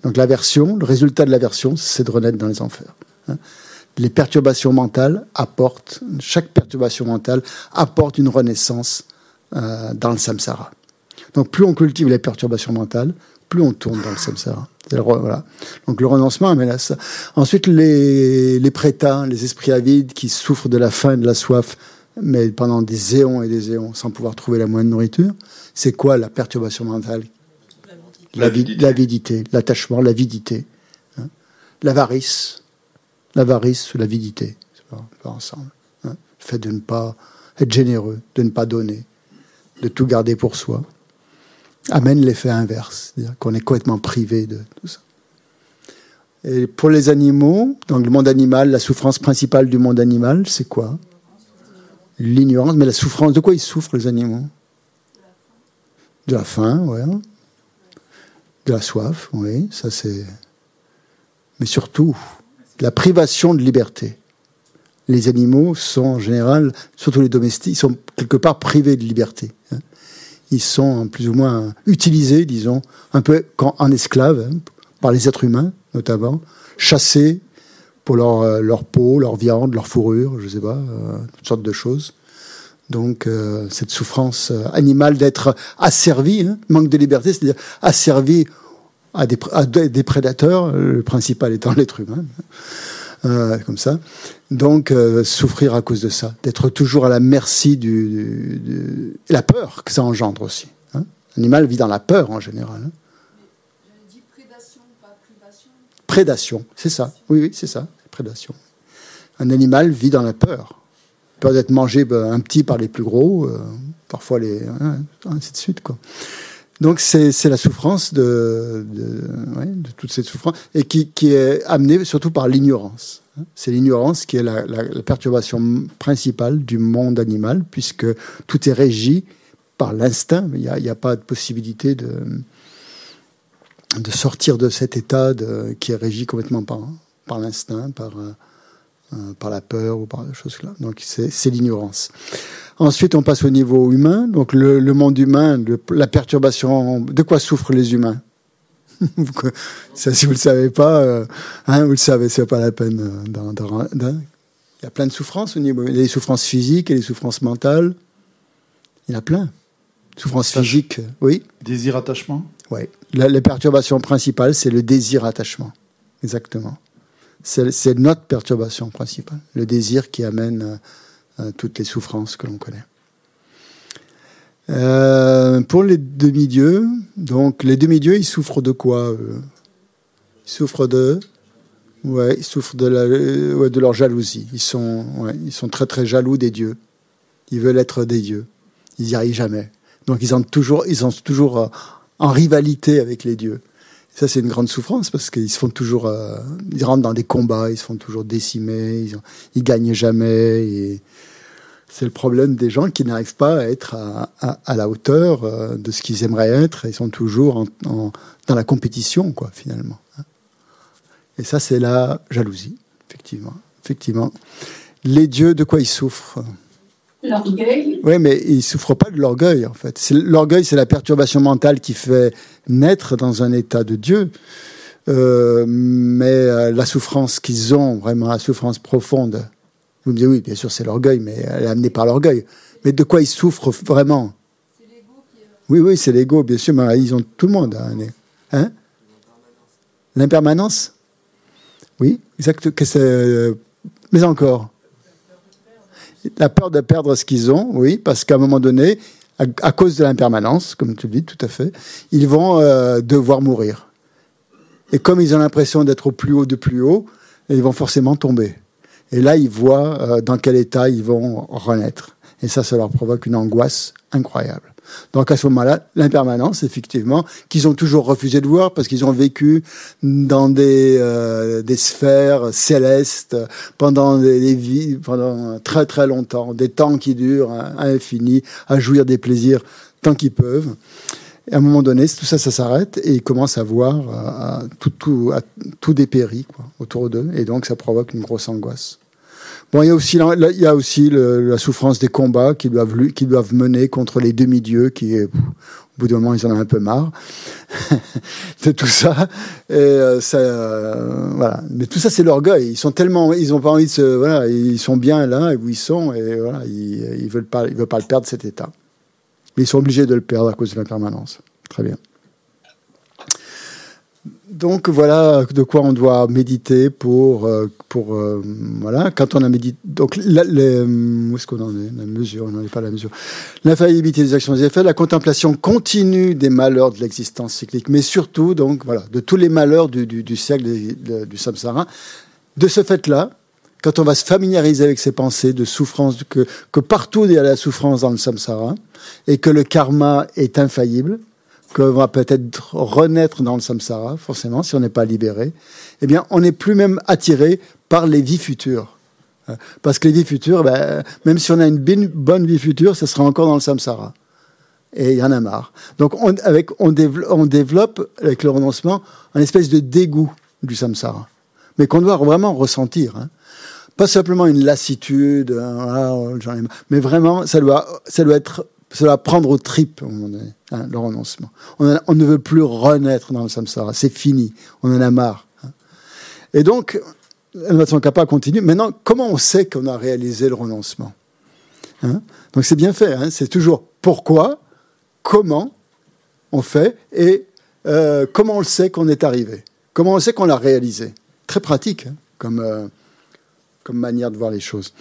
Donc l'aversion, le résultat de l'aversion, c'est de renaître dans les enfers. Hein. Les perturbations mentales apportent, chaque perturbation mentale apporte une renaissance euh, dans le samsara. Donc plus on cultive les perturbations mentales, plus on tourne dans le samsara. Donc le renoncement amène à ça. Ensuite, les, les prétins, les esprits avides qui souffrent de la faim et de la soif, mais pendant des éons et des éons sans pouvoir trouver la moindre nourriture, c'est quoi la perturbation mentale L'avidité, l'attachement, l'avidité, hein l'avarice, l'avarice ou l'avidité, pas, ensemble. Hein le fait de ne pas être généreux, de ne pas donner, de tout garder pour soi amène l'effet inverse, c'est-à-dire qu'on est complètement privé de tout ça. Et pour les animaux, dans le monde animal, la souffrance principale du monde animal, c'est quoi? L'ignorance. Mais la souffrance, de quoi ils souffrent les animaux? De la faim, oui. De la soif, oui, ça c'est. Mais surtout, la privation de liberté. Les animaux sont en général, surtout les domestiques, sont quelque part privés de liberté. Hein ils sont plus ou moins utilisés, disons, un peu en esclaves, hein, par les êtres humains notamment, chassés pour leur, euh, leur peau, leur viande, leur fourrure, je ne sais pas, euh, toutes sortes de choses. Donc euh, cette souffrance animale d'être asservi, hein, manque de liberté, c'est-à-dire asservi à des, prédateurs, le principal étant l'être humain. Euh, comme ça. Donc, euh, souffrir à cause de ça, d'être toujours à la merci du, du, la peur que ça engendre aussi. Hein. L'animal vit dans la peur en général. Hein. Dit prédation, pas privation. Prédation, c'est ça. Oui, oui, c'est ça, prédation. Un animal vit dans la peur. Il peut être mangé ben, un petit par les plus gros, euh, parfois les, hein, ainsi de suite, quoi. Donc c'est la souffrance de, de, de, toute cette souffrance et qui, qui est amenée surtout par l'ignorance. C'est l'ignorance qui est la, perturbation principale du monde animal puisque tout est régi par l'instinct. Il n'y a, pas de possibilité de, de sortir de cet état qui est régi complètement par, par l'instinct, par, euh, par la peur ou par des choses là. Donc c'est l'ignorance. Ensuite, on passe au niveau humain. Donc, le, le monde humain, le, la perturbation. De quoi souffrent les humains? Ça, si vous le savez pas, euh, hein, vous le savez, c'est pas la peine. Euh, il y a plein de souffrances au niveau. Il y a des souffrances physiques et des souffrances mentales. Il y en a plein. Souffrances physiques, oui. Désir, attachement. Oui. La, la perturbation principale, c'est le désir, attachement. Exactement. C'est notre perturbation principale, le désir qui amène euh, euh, toutes les souffrances que l'on connaît. Euh, pour les demi-dieux, donc les demi-dieux, ils souffrent de quoi Ils souffrent de, souffrent de, leur jalousie. Ils sont, très très jaloux des dieux. Ils veulent être des dieux. Ils n'y arrivent jamais. Donc ils sont toujours, ils sont toujours en rivalité avec les dieux. Ça, c'est une grande souffrance parce qu'ils se font toujours, euh, ils rentrent dans des combats, ils se font toujours décimer, ils, gagnent jamais. C'est le problème des gens qui n'arrivent pas à être à, la hauteur euh, de ce qu'ils aimeraient être. Ils sont toujours en, en, dans la compétition, quoi, finalement. Hein. Et ça, c'est la jalousie, effectivement. Effectivement. Les dieux, de quoi ils souffrent? L'orgueil. Oui, mais ils souffrent pas de l'orgueil, en fait. L'orgueil, c'est la perturbation mentale qui fait naître dans un état de Dieu. Euh, mais euh, la souffrance qu'ils ont, vraiment la souffrance profonde, vous me dites oui, bien sûr, c'est l'orgueil, mais elle est amenée par l'orgueil. Mais de quoi ils souffrent vraiment? C'est l'ego qui est... Oui, oui, c'est l'ego, bien sûr, mais ils ont tout le monde. Hein L'impermanence? Oui, exact. Que c'est... Mais encore la peur de perdre ce qu'ils ont, oui, parce qu'à un moment donné, à, cause de l'impermanence, comme tu le dis tout à fait, ils vont euh, devoir mourir. Et comme ils ont l'impression d'être au plus haut de plus haut, ils vont forcément tomber. Et là, ils voient euh, dans quel état ils vont renaître. Et ça, ça leur provoque une angoisse incroyable. Donc à ce moment-là, l'impermanence, effectivement, qu'ils ont toujours refusé de voir parce qu'ils ont vécu dans des, euh, sphères célestes pendant des, vies, pendant très très longtemps, des temps qui durent à l'infini, à jouir des plaisirs tant qu'ils peuvent. Et à un moment donné, tout ça, ça s'arrête et ils commencent à voir euh, tout, tout, autour d'eux. Et donc, ça provoque une grosse angoisse. Il y a aussi, la, souffrance des combats qu'ils doivent, mener contre les demi-dieux qui, au bout d'un moment, ils en ont un peu marre de tout ça. Euh, euh. Mais tout ça, c'est l'orgueil. Ils sont tellement, ils ont pas envie de se, ils sont bien là où ils sont et ils, ils veulent pas, veulent pas le perdre cet état. Mais ils sont obligés de le perdre à cause de l'impermanence. Très bien. Donc voilà de quoi on doit méditer pour euh, pour euh, voilà. Quand on a médité donc les, où est-ce qu'on en est? La mesure on n'en est pas la mesure. L'infaillibilité des actions et des effets la contemplation continue des malheurs de l'existence cyclique mais surtout donc voilà de tous les malheurs du, du, du siècle du samsara. De ce fait là quand on va se familiariser avec ces pensées de souffrance que que partout il y a la souffrance dans le samsara et que le karma est infaillible qu'on va peut-être renaître dans le samsara, forcément, si on n'est pas libéré, eh bien, on n'est plus même attiré par les vies futures. Euh, Parce que les vies futures, ben, même si on a une bonne vie future, ce sera encore dans le samsara. Et il y en a marre. Donc, on, avec, on, développe, avec le renoncement, un espèce de dégoût du samsara. Mais qu'on doit vraiment ressentir. hein. Pas simplement une lassitude, hein, mais vraiment, ça doit, ça doit être, doit prendre aux tripes, hein, le renoncement. On, ne veut plus renaître dans le samsara, c'est fini, on en a marre. hein. Et donc, l'innovation kappa continue. Maintenant, comment on sait qu'on a réalisé le renoncement Hein? Donc c'est bien fait, c'est toujours pourquoi, comment on fait et euh, comment on le sait qu'on est arrivé, comment on sait qu'on l'a réalisé? Très pratique comme, euh, comme manière de voir les choses.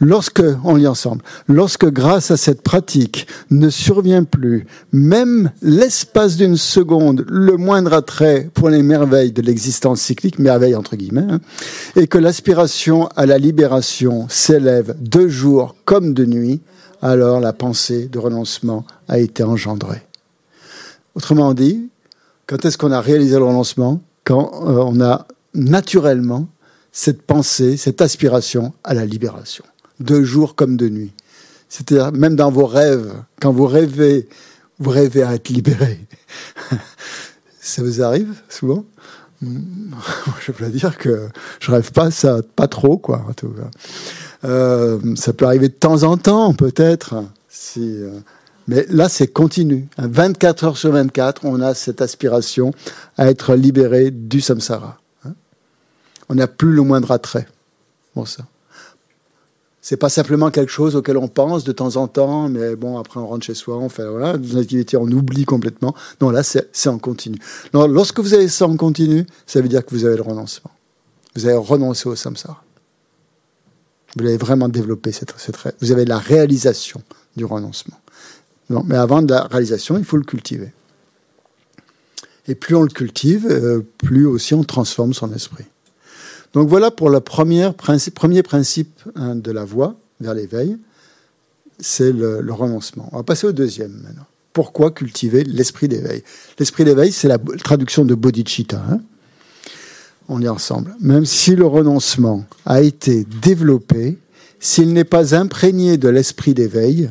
Lorsque, on lit ensemble, lorsque grâce à cette pratique ne survient plus, même l'espace d'une seconde, le moindre attrait pour les merveilles de l'existence cyclique, merveille entre guillemets, hein, et que l'aspiration à la libération s'élève de jour comme de nuit, alors la pensée de renoncement a été engendrée. Autrement dit, quand est-ce qu'on a réalisé le renoncement? Quand euh, on a naturellement cette pensée, cette aspiration à la libération, de jour comme de nuit. C'est-à-dire même dans vos rêves, quand vous rêvez, vous rêvez à être libéré. ça vous arrive souvent? Je peux dire que je rêve pas ça, pas trop quoi. Tout. Euh, ça peut arriver de temps en temps, peut-être. Euh, mais là, c'est continu. Hein, 24 heures sur 24, on a cette aspiration à être libéré du samsara. On n'a plus le moindre attrait pour ça. C'est pas simplement quelque chose auquel on pense de temps en temps, mais bon, après on rentre chez soi, on fait voilà, des activités, on oublie complètement. Non, là, c'est en continu. Non, lorsque vous avez ça en continu, ça veut dire que vous avez le renoncement. Vous avez renoncé au samsara. Vous avez vraiment développé cette, vous avez la réalisation du renoncement. Non, mais avant de la réalisation, il faut le cultiver. Et plus on le cultive, euh, plus aussi on transforme son esprit. Donc voilà pour le premier principe, hein, de la voie vers l'éveil, c'est le, renoncement. On va passer au deuxième maintenant. Pourquoi cultiver l'esprit d'éveil? L'esprit d'éveil, c'est la traduction de bodhicitta. hein. On lit ensemble. Même si le renoncement a été développé, s'il n'est pas imprégné de l'esprit d'éveil,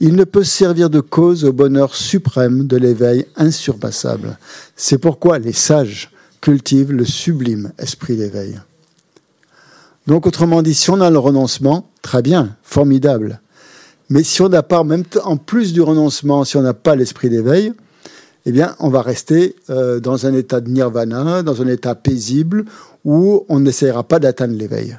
il ne peut servir de cause au bonheur suprême de l'éveil insurpassable. C'est pourquoi les sages cultivent le sublime esprit d'éveil. Donc, autrement dit, si on a le renoncement, très bien, formidable. Mais si on n'a pas, même en plus du renoncement, si on n'a pas l'esprit d'éveil, eh bien, on va rester euh, dans un état de nirvana, dans un état paisible, où on n'essayera pas d'atteindre l'éveil.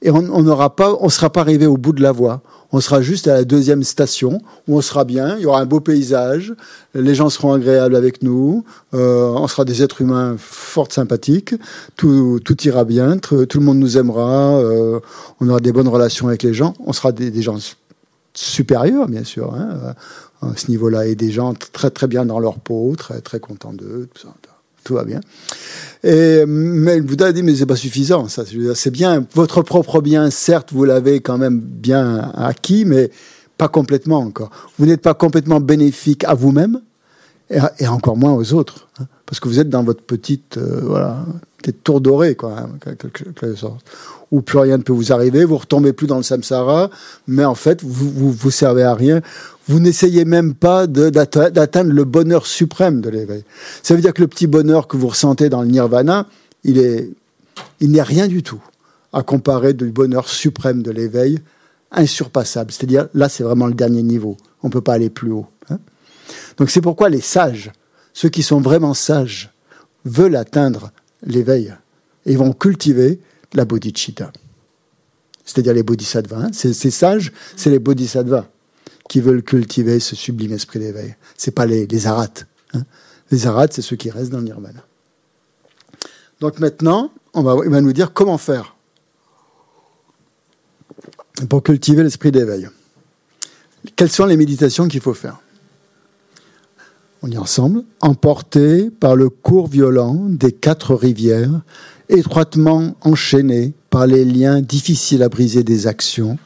Et on n'aura pas, on sera pas arrivé au bout de la voie. On sera juste à la deuxième station où on sera bien. Il y aura un beau paysage, les gens seront agréables avec nous, euh, on sera des êtres humains fort sympathiques. Tout, tout ira bien, tout le monde nous aimera. euh, on aura des bonnes relations avec les gens. On sera des, des gens supérieurs, bien sûr, hein, euh, à ce niveau-là, et des gens très très bien dans leur peau, très très contents d'eux. Tout, ça, tout va bien. Mais le Bouddha a dit, mais c'est pas suffisant, ça. C'est bien, votre propre bien, certes, vous l'avez quand même bien acquis, mais pas complètement encore. Vous n'êtes pas complètement bénéfique à vous-même, et, encore moins aux autres. hein, parce que vous êtes dans votre petite, euh, voilà, tour dorée, quoi, hein, quelque, quelque sorte. Où plus rien ne peut vous arriver, vous retombez plus dans le samsara, mais en fait, vous vous, servez à rien. Vous n'essayez même pas d'atteindre le bonheur suprême de l'éveil. Ça veut dire que le petit bonheur que vous ressentez dans le nirvana, il est, il n'est rien du tout à comparer du bonheur suprême de l'éveil, insurpassable. C'est-à-dire, là, c'est vraiment le dernier niveau. On ne peut pas aller plus haut. hein. Donc c'est pourquoi les sages, ceux qui sont vraiment sages, veulent atteindre l'éveil et vont cultiver la bodhicitta. C'est-à-dire les bodhisattvas. hein. Ces, sages, c'est les bodhisattvas qui veulent cultiver ce sublime esprit d'éveil. C'est pas les, les hein. Les arates, c'est ceux qui restent dans le nirvana. Donc maintenant, on va, il va nous dire comment faire pour cultiver l'esprit d'éveil. Quelles sont les méditations qu'il faut faire? On y ensemble. Emporté par le cours violent des quatre rivières, étroitement enchaîné par les liens difficiles à briser des actions,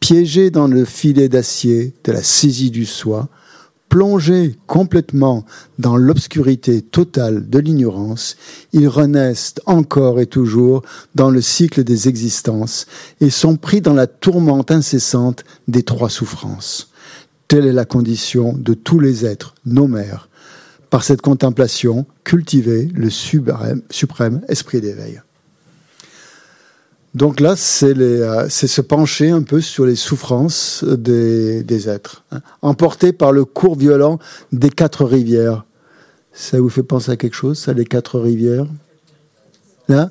piégé dans le filet d'acier de la saisie du soi, plongés complètement dans l'obscurité totale de l'ignorance, ils renaissent encore et toujours dans le cycle des existences et sont pris dans la tourmente incessante des trois souffrances. Telle est la condition de tous les êtres, nos mères. Par cette contemplation, cultiver le suprême, esprit d'éveil. Donc là, euh, c'est se pencher un peu sur les souffrances des, êtres, hein. emportés par le cours violent des quatre rivières. Ça vous fait penser à quelque chose, ça, les quatre rivières? Là?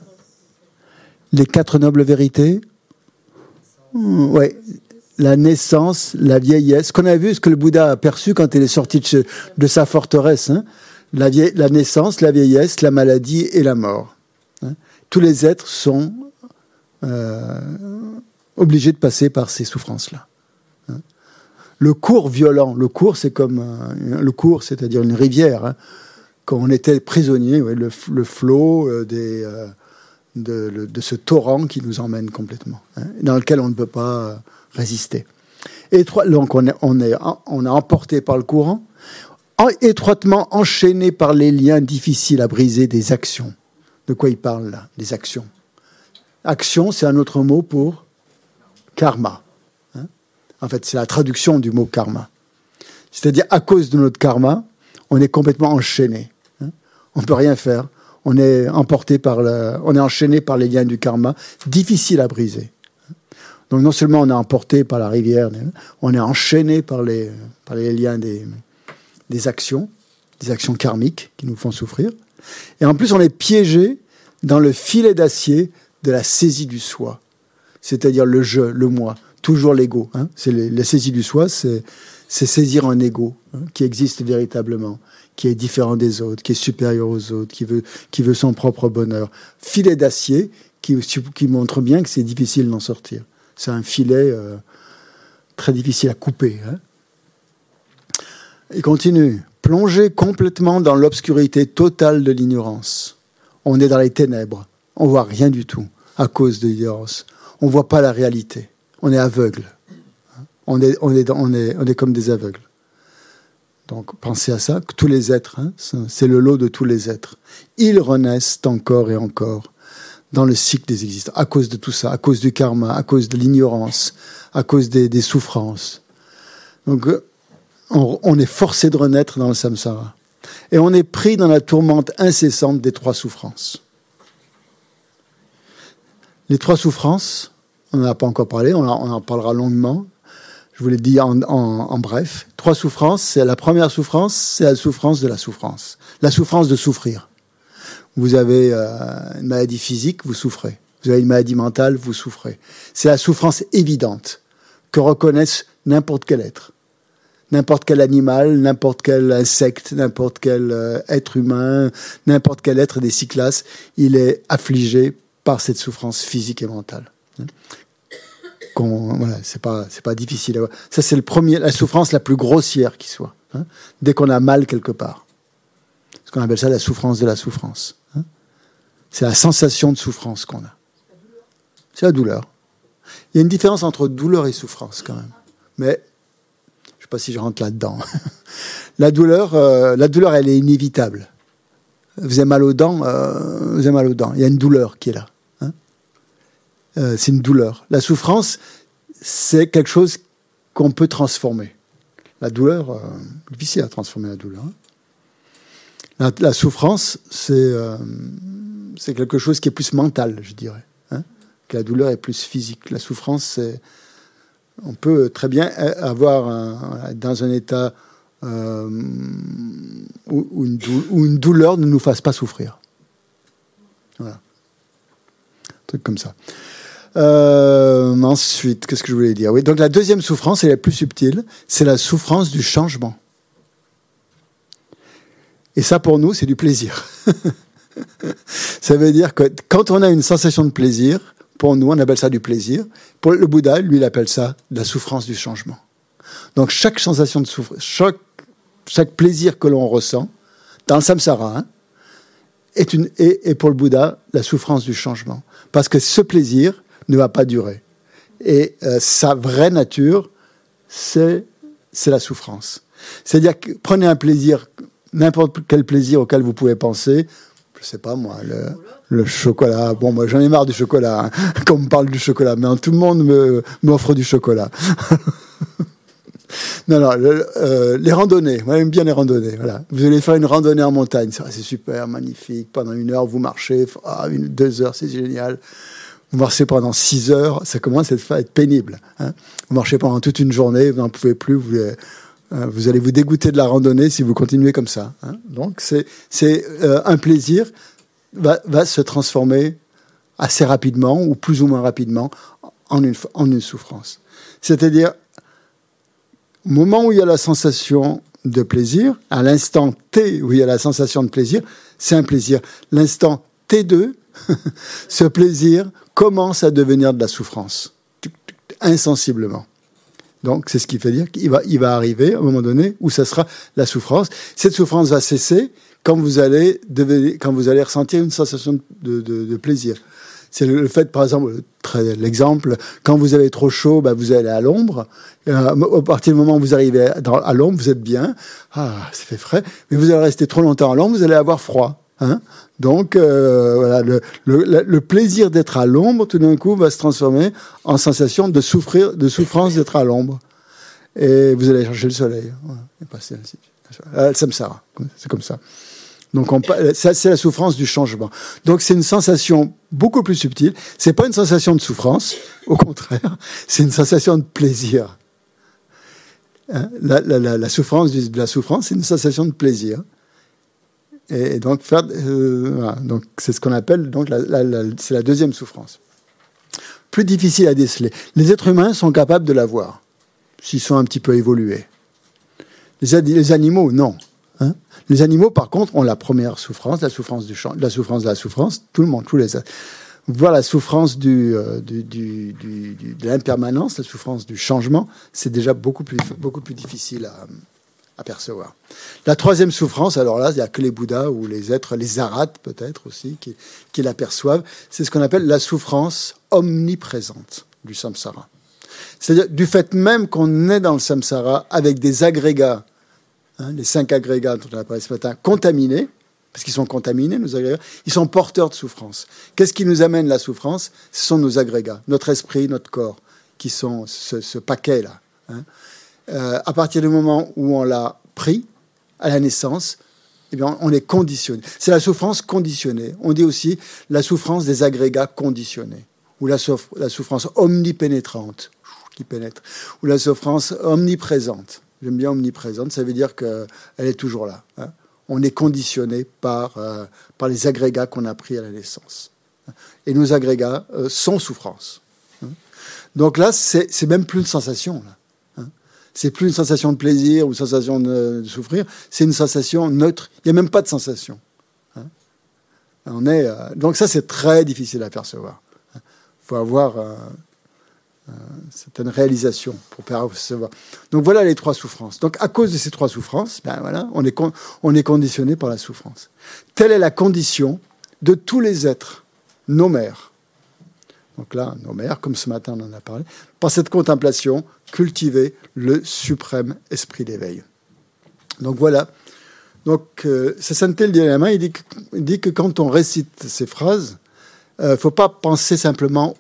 Les quatre nobles vérités? Hmm, Oui. La naissance, la vieillesse. Qu'on a vu, ce que le Bouddha a perçu quand il est sorti de, sa forteresse. Hein. la, naissance, la vieillesse, la maladie et la mort. Hein? Tous les êtres sont euh, obligé de passer par ces souffrances-là. Hein? Le cours violent, le cours c'est comme le cours, c'est-à-dire une rivière. Quand on était prisonnier, le, flot euh, euh, de, ce torrent qui nous emmène complètement, dans lequel on ne peut pas résister. Donc on est, on est, on est emporté par le courant, étroitement enchaîné par les liens difficiles à briser des actions. De quoi il parle là Des actions? Action, c'est un autre mot pour karma. Hein? en fait, c'est la traduction du mot karma. C'est-à-dire, à cause de notre karma, on est complètement enchaîné. Hein? on ne peut rien faire. On est emporté par le, on est enchaîné par les liens du karma, difficile à briser. Donc non seulement on est emporté par la rivière, on est enchaîné par les, liens des, actions, des actions karmiques qui nous font souffrir. Et en plus, on est piégé dans le filet d'acier de la saisie du soi, c'est-à-dire le je, le moi, toujours l'ego. Hein. C'est la saisie du soi, c'est saisir un ego hein, qui existe véritablement, qui est différent des autres, qui est supérieur aux autres, qui veut, son propre bonheur. Filet d'acier qui montre bien que c'est difficile d'en sortir. C'est un filet euh, très difficile à couper. Hein. Il continue. Plonger complètement dans l'obscurité totale de l'ignorance. On est dans les ténèbres. On voit rien du tout à cause de l'ignorance. On voit pas la réalité. On est aveugle. On est comme des aveugles. Donc pensez à ça, que tous les êtres, hein, c'est le lot de tous les êtres. Ils renaissent encore et encore dans le cycle des existences, à cause de tout ça, à cause du karma, à cause de l'ignorance, à cause des, souffrances. Donc on, on, est forcé de renaître dans le samsara. Et on est pris dans la tourmente incessante des trois souffrances. Les trois souffrances, on n'en a pas encore parlé, on en, parlera longuement. Je vous l'ai dit en, bref. Trois souffrances. C'est la première souffrance, c'est la souffrance de la souffrance. La souffrance de souffrir. Vous avez euh, une maladie physique, vous souffrez. Vous avez une maladie mentale, vous souffrez. C'est la souffrance évidente que reconnaissent n'importe quel être. N'importe quel animal, n'importe quel insecte, n'importe quel euh, être humain, n'importe quel être des six classes, il est affligé par cette souffrance physique et mentale. Voilà, c'est pas pas difficile. À voir. Ça c'est la souffrance la plus grossière qui soit. Hein, dès qu'on a mal quelque part, ce qu'on appelle ça la souffrance de la souffrance. C'est la sensation de souffrance qu'on a. C'est la douleur. Il y a une différence entre douleur et souffrance quand même. Mais je ne sais pas si je rentre là-dedans. la douleur, euh, la douleur, elle est inévitable vous avez mal aux dents, euh, vous avez mal aux dents. Il y a une douleur qui est là. Hein. Euh, c'est une douleur. La souffrance, c'est quelque chose qu'on peut transformer. La douleur, difficile à transformer la douleur. Hein. La, souffrance, c'est c'est quelque chose qui est plus mental, je dirais. Hein. la douleur est plus physique. La souffrance, c'est on peut très bien avoir un, dans un état euh, où, une douleur, ne nous fasse pas souffrir. Voilà. Un truc comme ça. Euh, ensuite, qu'est-ce que je voulais dire? Donc la deuxième souffrance, est la plus subtile, c'est la souffrance du changement. Et ça, pour nous, c'est du plaisir. Ça veut dire que quand on a une sensation de plaisir, pour nous, on appelle ça du plaisir. Pour le Bouddha, lui, il appelle ça la souffrance du changement. Donc chaque sensation de souffrance, chaque, plaisir que l'on ressent, dans le samsara, hein, est, une, est, pour le Bouddha la souffrance du changement. Parce que ce plaisir ne va pas durer. Et euh, sa vraie nature, c'est la souffrance. C'est-à-dire que prenez un plaisir, n'importe quel plaisir auquel vous pouvez penser, je sais pas moi, le, chocolat. Bon, moi j'en ai marre du chocolat, hein, quand on me parle du chocolat, mais tout le monde m'offre du chocolat. non, non, euh, les randonnées, moi j'aime bien les randonnées. Voilà. Vous allez faire une randonnée en montagne, c'est super, magnifique. Pendant une heure, vous marchez, ah, une, deux heures, c'est génial. Vous marchez pendant six heures, ça commence à être, à être pénible. hein. Vous marchez pendant toute une journée, vous n'en pouvez plus, vous, euh, vous allez vous dégoûter de la randonnée si vous continuez comme ça. hein. Donc c'est c'est, euh, un plaisir va, va se transformer assez rapidement ou plus ou moins rapidement en une, en une souffrance. C'est-à-dire, au moment où il y a la sensation de plaisir, à l'instant T où il y a la sensation de plaisir, c'est un plaisir. L'instant T2, ce plaisir commence à devenir de la souffrance, insensiblement. Donc, c'est ce qui fait dire qu'il va, il va arriver à un moment donné où ça sera la souffrance. Cette souffrance va cesser quand vous allez, quand vous allez ressentir une sensation de, de- de plaisir. C'est le, fait, par exemple, l'exemple, quand vous avez trop chaud, bah, vous allez à l'ombre. Euh, au partir du moment où vous arrivez à, à l'ombre, vous êtes bien. Ah, ça fait frais. Mais vous allez rester trop longtemps à l'ombre, vous allez avoir froid. Hein? Donc, euh, le, plaisir d'être à l'ombre, tout d'un coup, va se transformer en sensation de souffrir, de souffrance d'être à l'ombre. Et vous allez chercher le soleil. Voilà, et passer ainsi. Euh, c'est comme ça. Donc, ça, c'est la souffrance du changement. Donc, c'est une sensation beaucoup plus subtile. C'est pas une sensation de souffrance, au contraire, c'est une sensation de plaisir. Hein, la, la- la- la souffrance la souffrance, c'est une sensation de plaisir. Et, donc, faire, euh, donc, c'est ce qu'on appelle donc la, c'est la deuxième souffrance. Plus difficile à déceler. Les êtres humains sont capables de la voir, s'ils sont un petit peu évolués. Les, animaux, non. Hein les animaux, par contre, ont la première souffrance, la souffrance du la souffrance de la souffrance. Tout le monde, tous les. Voir la souffrance du, euh, du- de l'impermanence, la souffrance du changement, c'est déjà beaucoup plus, beaucoup plus difficile à, à percevoir. La troisième souffrance, alors là, il n'y a que les Bouddhas ou les êtres, les arates peut-être aussi, qui, qui l'aperçoivent. C'est ce qu'on appelle la souffrance omniprésente du samsara. C'est-à-dire du fait même qu'on est dans le samsara avec des agrégats, hein, les cinq agrégats dont on a parlé ce matin, contaminés, parce qu'ils sont contaminés, nos agrégats, ils sont porteurs de souffrance. Qu'est-ce qui nous amène la souffrance? Ce sont nos agrégats, notre esprit, notre corps, qui sont ce, ce paquet-là. hein. Euh, à partir du moment où on l'a pris, à la naissance, eh bien, on est conditionné. C'est la souffrance conditionnée. On dit aussi la souffrance des agrégats conditionnés, ou la, la souffrance omnipénétrante, qui pénètre, ou la souffrance omniprésente. J'aime bien omniprésente, ça veut dire qu'elle est toujours là. hein. On est conditionné par, euh, par les agrégats qu'on a pris à la naissance. Et nos agrégats euh, sont souffrance. hein. Donc là, c'est même plus une sensation. Là. Hein. C'est plus une sensation de plaisir ou une sensation de, souffrir, c'est une sensation neutre. Il n'y a même pas de sensation. hein. On est, euh, donc ça, c'est très difficile à percevoir. Il faut avoir euh, euh, certaines réalisations pour percevoir. Donc voilà les trois souffrances. Donc à cause de ces trois souffrances, ben voilà, on est, on est conditionné par la souffrance. Telle est la condition de tous les êtres, nos mères. Donc là, nos mères, comme ce matin on en a parlé, par cette contemplation, cultiver le suprême esprit d'éveil. Donc voilà. Donc, euh, c'est le main, il dit, que, il dit que quand on récite ces phrases, il ne faut pas penser simplement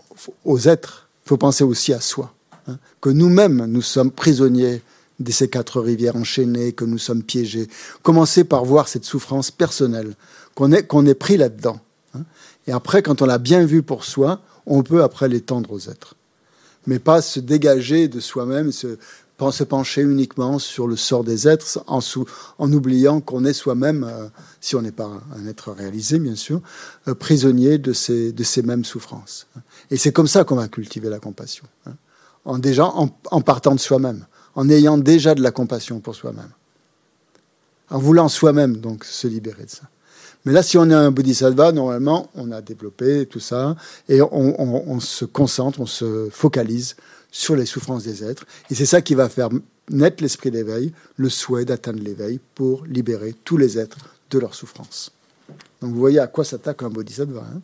aux êtres, il faut penser aussi à soi. hein. que nous-mêmes, nous sommes prisonniers de ces quatre rivières enchaînées, que nous sommes piégés. Commencer par voir cette souffrance personnelle, qu'on est, est pris là-dedans. hein. Et après, quand on l'a bien vu pour soi, on peut après l'étendre aux êtres. Mais pas se dégager de soi-même, se, se pencher uniquement sur le sort des êtres, en, oubliant qu'on est soi-même, euh, si on n'est pas un être réalisé, bien sûr, euh, prisonnier de ces, mêmes souffrances. Et c'est comme ça qu'on va cultiver la compassion. hein. En, déjà, en partant de soi-même, en ayant déjà de la compassion pour soi-même. En voulant soi-même, donc, se libérer de ça. Mais là, si on est un bodhisattva, normalement, on a développé tout ça et on, se concentre, on se focalise sur les souffrances des êtres. Et c'est ça qui va faire naître l'esprit d'éveil, le souhait d'atteindre l'éveil pour libérer tous les êtres de leurs souffrances. Donc vous voyez à quoi s'attaque un bodhisattva. Hein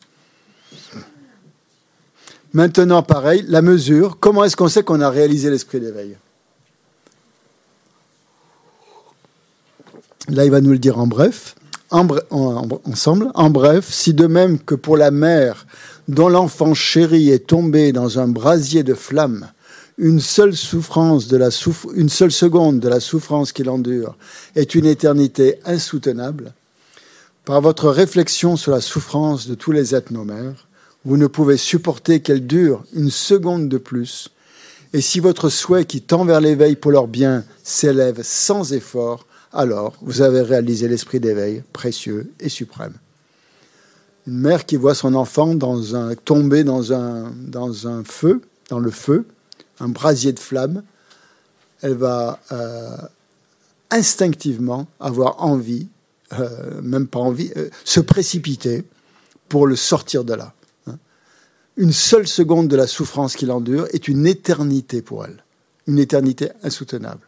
Maintenant, pareil, la mesure. Comment est-ce qu'on sait qu'on a réalisé l'esprit d'éveil? Là, il va nous le dire en bref, ensemble. En bref, si de même que pour la mère dont l'enfant chéri est tombé dans un brasier de flammes, une seule souffrance de la une seule seconde de la souffrance qu'il endure est une éternité insoutenable, par votre réflexion sur la souffrance de tous les êtres nos mères, vous ne pouvez supporter qu'elle dure une seconde de plus, et si votre souhait qui tend vers l'éveil pour leur bien s'élève sans effort, alors vous avez réalisé l'esprit d'éveil précieux et suprême. Une mère qui voit son enfant tomber dans un, feu, dans le feu, un brasier de flamme, elle va euh, instinctivement avoir envie, euh, même pas envie, euh, se précipiter pour le sortir de là. Une seule seconde de la souffrance qu'il endure est une éternité pour elle, une éternité insoutenable.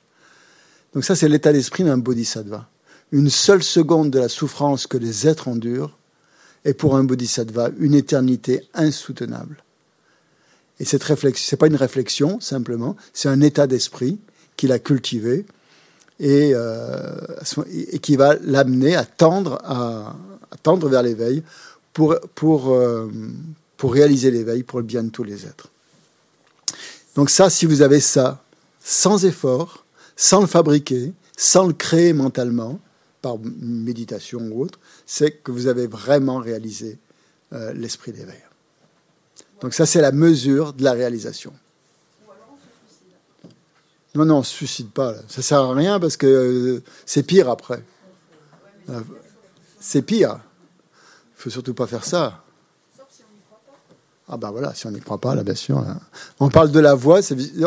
Donc ça, c'est l'état d'esprit d'un bodhisattva. Une seule seconde de la souffrance que les êtres endurent est pour un bodhisattva une éternité insoutenable. Et cette réflexion, c'est pas une réflexion simplement, c'est un état d'esprit qu'il a cultivé et, euh, qui va l'amener à tendre, à, tendre vers l'éveil pour, pour, euh, pour réaliser l'éveil pour le bien de tous les êtres. Donc ça, si vous avez ça sans effort, sans le fabriquer, sans le créer mentalement, par méditation ou autre, c'est que vous avez vraiment réalisé euh, l'esprit d'éveil. Donc ça, c'est la mesure de la réalisation. Non, non, on ne se suicide pas. Ça ne sert à rien parce que euh, c'est pire après. Euh, c'est pire. Il ne faut surtout pas faire ça. Ah ben voilà, si on n'y croit pas, là, bien sûr. On parle de la voix,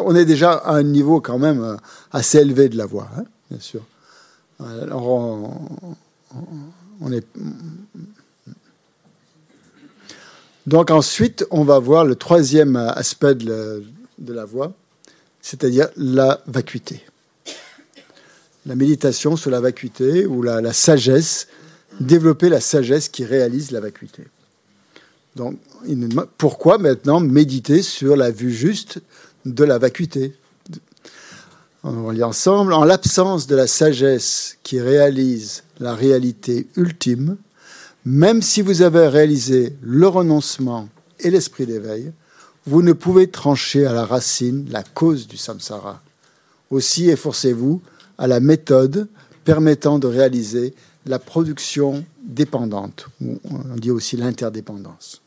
on est déjà à un niveau quand même euh, assez élevé de la voix, hein, bien sûr. Alors. Donc ensuite, on va voir le troisième aspect de la, voix, c'est-à-dire la vacuité. La méditation sur la vacuité ou la sagesse, développer la sagesse qui réalise la vacuité. Donc, pourquoi maintenant méditer sur la vue juste de la vacuité? On va lire ensemble. En l'absence de la sagesse qui réalise la réalité ultime, même si vous avez réalisé le renoncement et l'esprit d'éveil, vous ne pouvez trancher à la racine la cause du samsara. Aussi efforcez-vous à la méthode permettant de réaliser la production dépendante, on dit aussi l'interdépendance.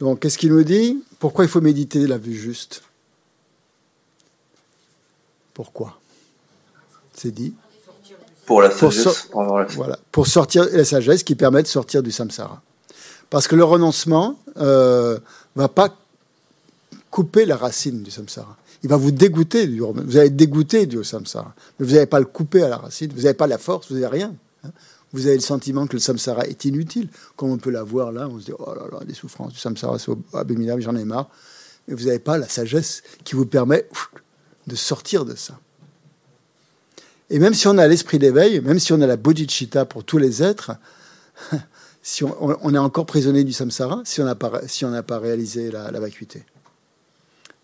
Donc, qu'est-ce qu'il nous dit? Pourquoi il faut méditer la vue juste? Pourquoi? C'est dit. Pour la sagesse. Pour, Voilà, pour sortir la sagesse qui permet de sortir du samsara. Parce que le renoncement ne euh, va pas couper la racine du samsara. Il va vous dégoûter du Vous allez être dégoûté du samsara. Mais vous n'allez pas le couper à la racine. Vous n'avez pas la force, vous n'avez rien. Hein vous avez le sentiment que le samsara est inutile, comme on peut l'avoir là, on se dit oh là là, des souffrances du samsara, c'est abominable, j'en ai marre. Mais vous n'avez pas la sagesse qui vous permet de sortir de ça. Et même si on a l'esprit d'éveil, même si on a la bodhicitta pour tous les êtres, si on, est encore prisonnier du samsara si on n'a pas, réalisé la, vacuité.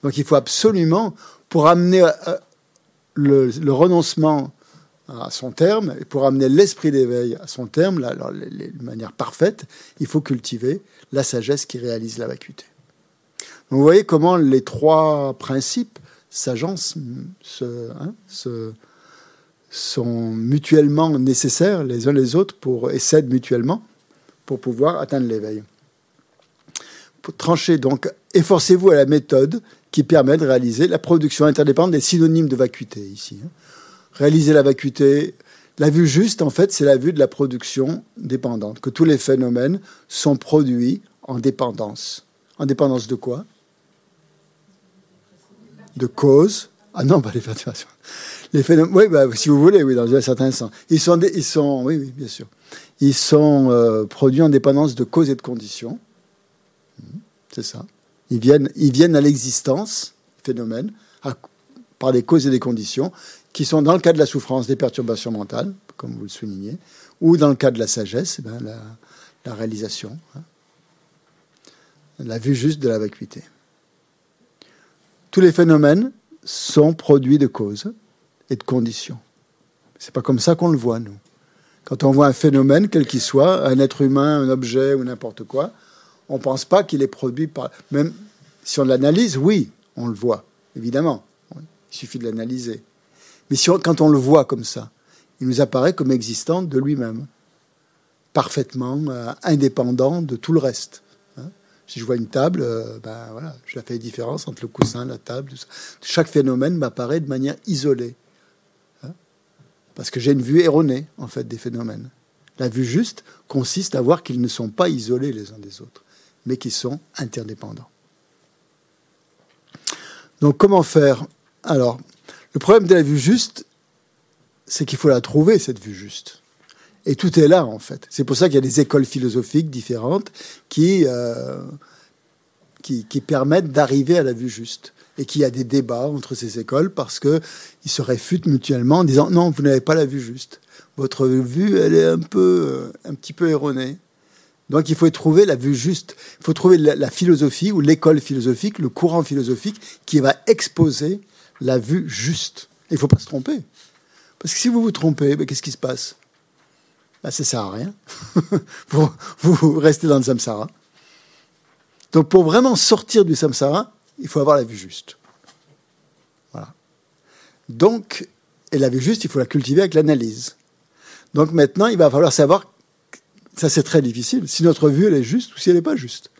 Donc il faut absolument, pour amener euh, le renoncement à son terme, et pour amener l'esprit d'éveil à son terme, de manière parfaite, il faut cultiver la sagesse qui réalise la vacuité. vous voyez comment les trois principes s'agencent, hein, sont mutuellement nécessaires les uns les autres pour, et s'aident mutuellement pour pouvoir atteindre l'éveil. Pour trancher, donc, efforcez-vous à la méthode qui permet de réaliser la production interdépendante des synonymes de vacuité ici. Hein réaliser la vacuité. La vue juste, en fait, c'est la vue de la production dépendante, que tous les phénomènes sont produits en dépendance. En dépendance de quoi? De cause. Ah non, pas les perturbations. Les phénomènes, oui, bah, si vous voulez, oui, dans un certain sens. Ils sont, ils sont, oui, oui, bien sûr. Ils sont euh, produits en dépendance de causes et de conditions. Mhm, c'est ça. Ils viennent, ils viennent à l'existence, phénomènes, par des causes et des conditions, qui sont dans le cas de la souffrance, des perturbations mentales, comme vous le soulignez, ou dans le cas de la sagesse, eh ben, la, réalisation, hein. la vue juste de la vacuité. Tous les phénomènes sont produits de causes et de conditions. C'est pas comme ça qu'on le voit, nous. Quand on voit un phénomène, quel qu'il soit, un être humain, un objet ou n'importe quoi, on ne pense pas qu'il est produit par. Même si on l'analyse, oui, on le voit, évidemment. Il suffit de l'analyser. Mais quand on le voit comme ça, il nous apparaît comme existant de lui-même, parfaitement euh, indépendant de tout le reste. Hein. si je vois une table, euh, ben voilà, je fais la différence entre le coussin, la table. Chaque phénomène m'apparaît de manière isolée. Hein. parce que j'ai une vue erronée, en fait, des phénomènes. La vue juste consiste à voir qu'ils ne sont pas isolés les uns des autres, mais qu'ils sont interdépendants. Donc comment faire? Alors, le problème de la vue juste, c'est qu'il faut la trouver, cette vue juste. Et tout est là, en fait. C'est pour ça qu'il y a des écoles philosophiques différentes qui, euh, qui, permettent d'arriver à la vue juste. Et qu'il y a des débats entre ces écoles parce qu'ils se réfutent mutuellement en disant non, vous n'avez pas la vue juste. Votre vue, elle est un, peu, euh, un petit peu erronée. Donc il faut trouver la vue juste. Il faut trouver la, philosophie ou l'école philosophique, le courant philosophique qui va exposer la vue juste. Il ne faut pas se tromper. Parce que si vous vous trompez, ben, qu'est-ce qui se passe? Ben, Ça ne sert à rien. vous, restez dans le samsara. Donc pour vraiment sortir du samsara, il faut avoir la vue juste. Voilà. Donc, et la vue juste, il faut la cultiver avec l'analyse. Donc maintenant, il va falloir savoir ça, c'est très difficile. Si notre vue, elle est juste ou si elle n'est pas juste.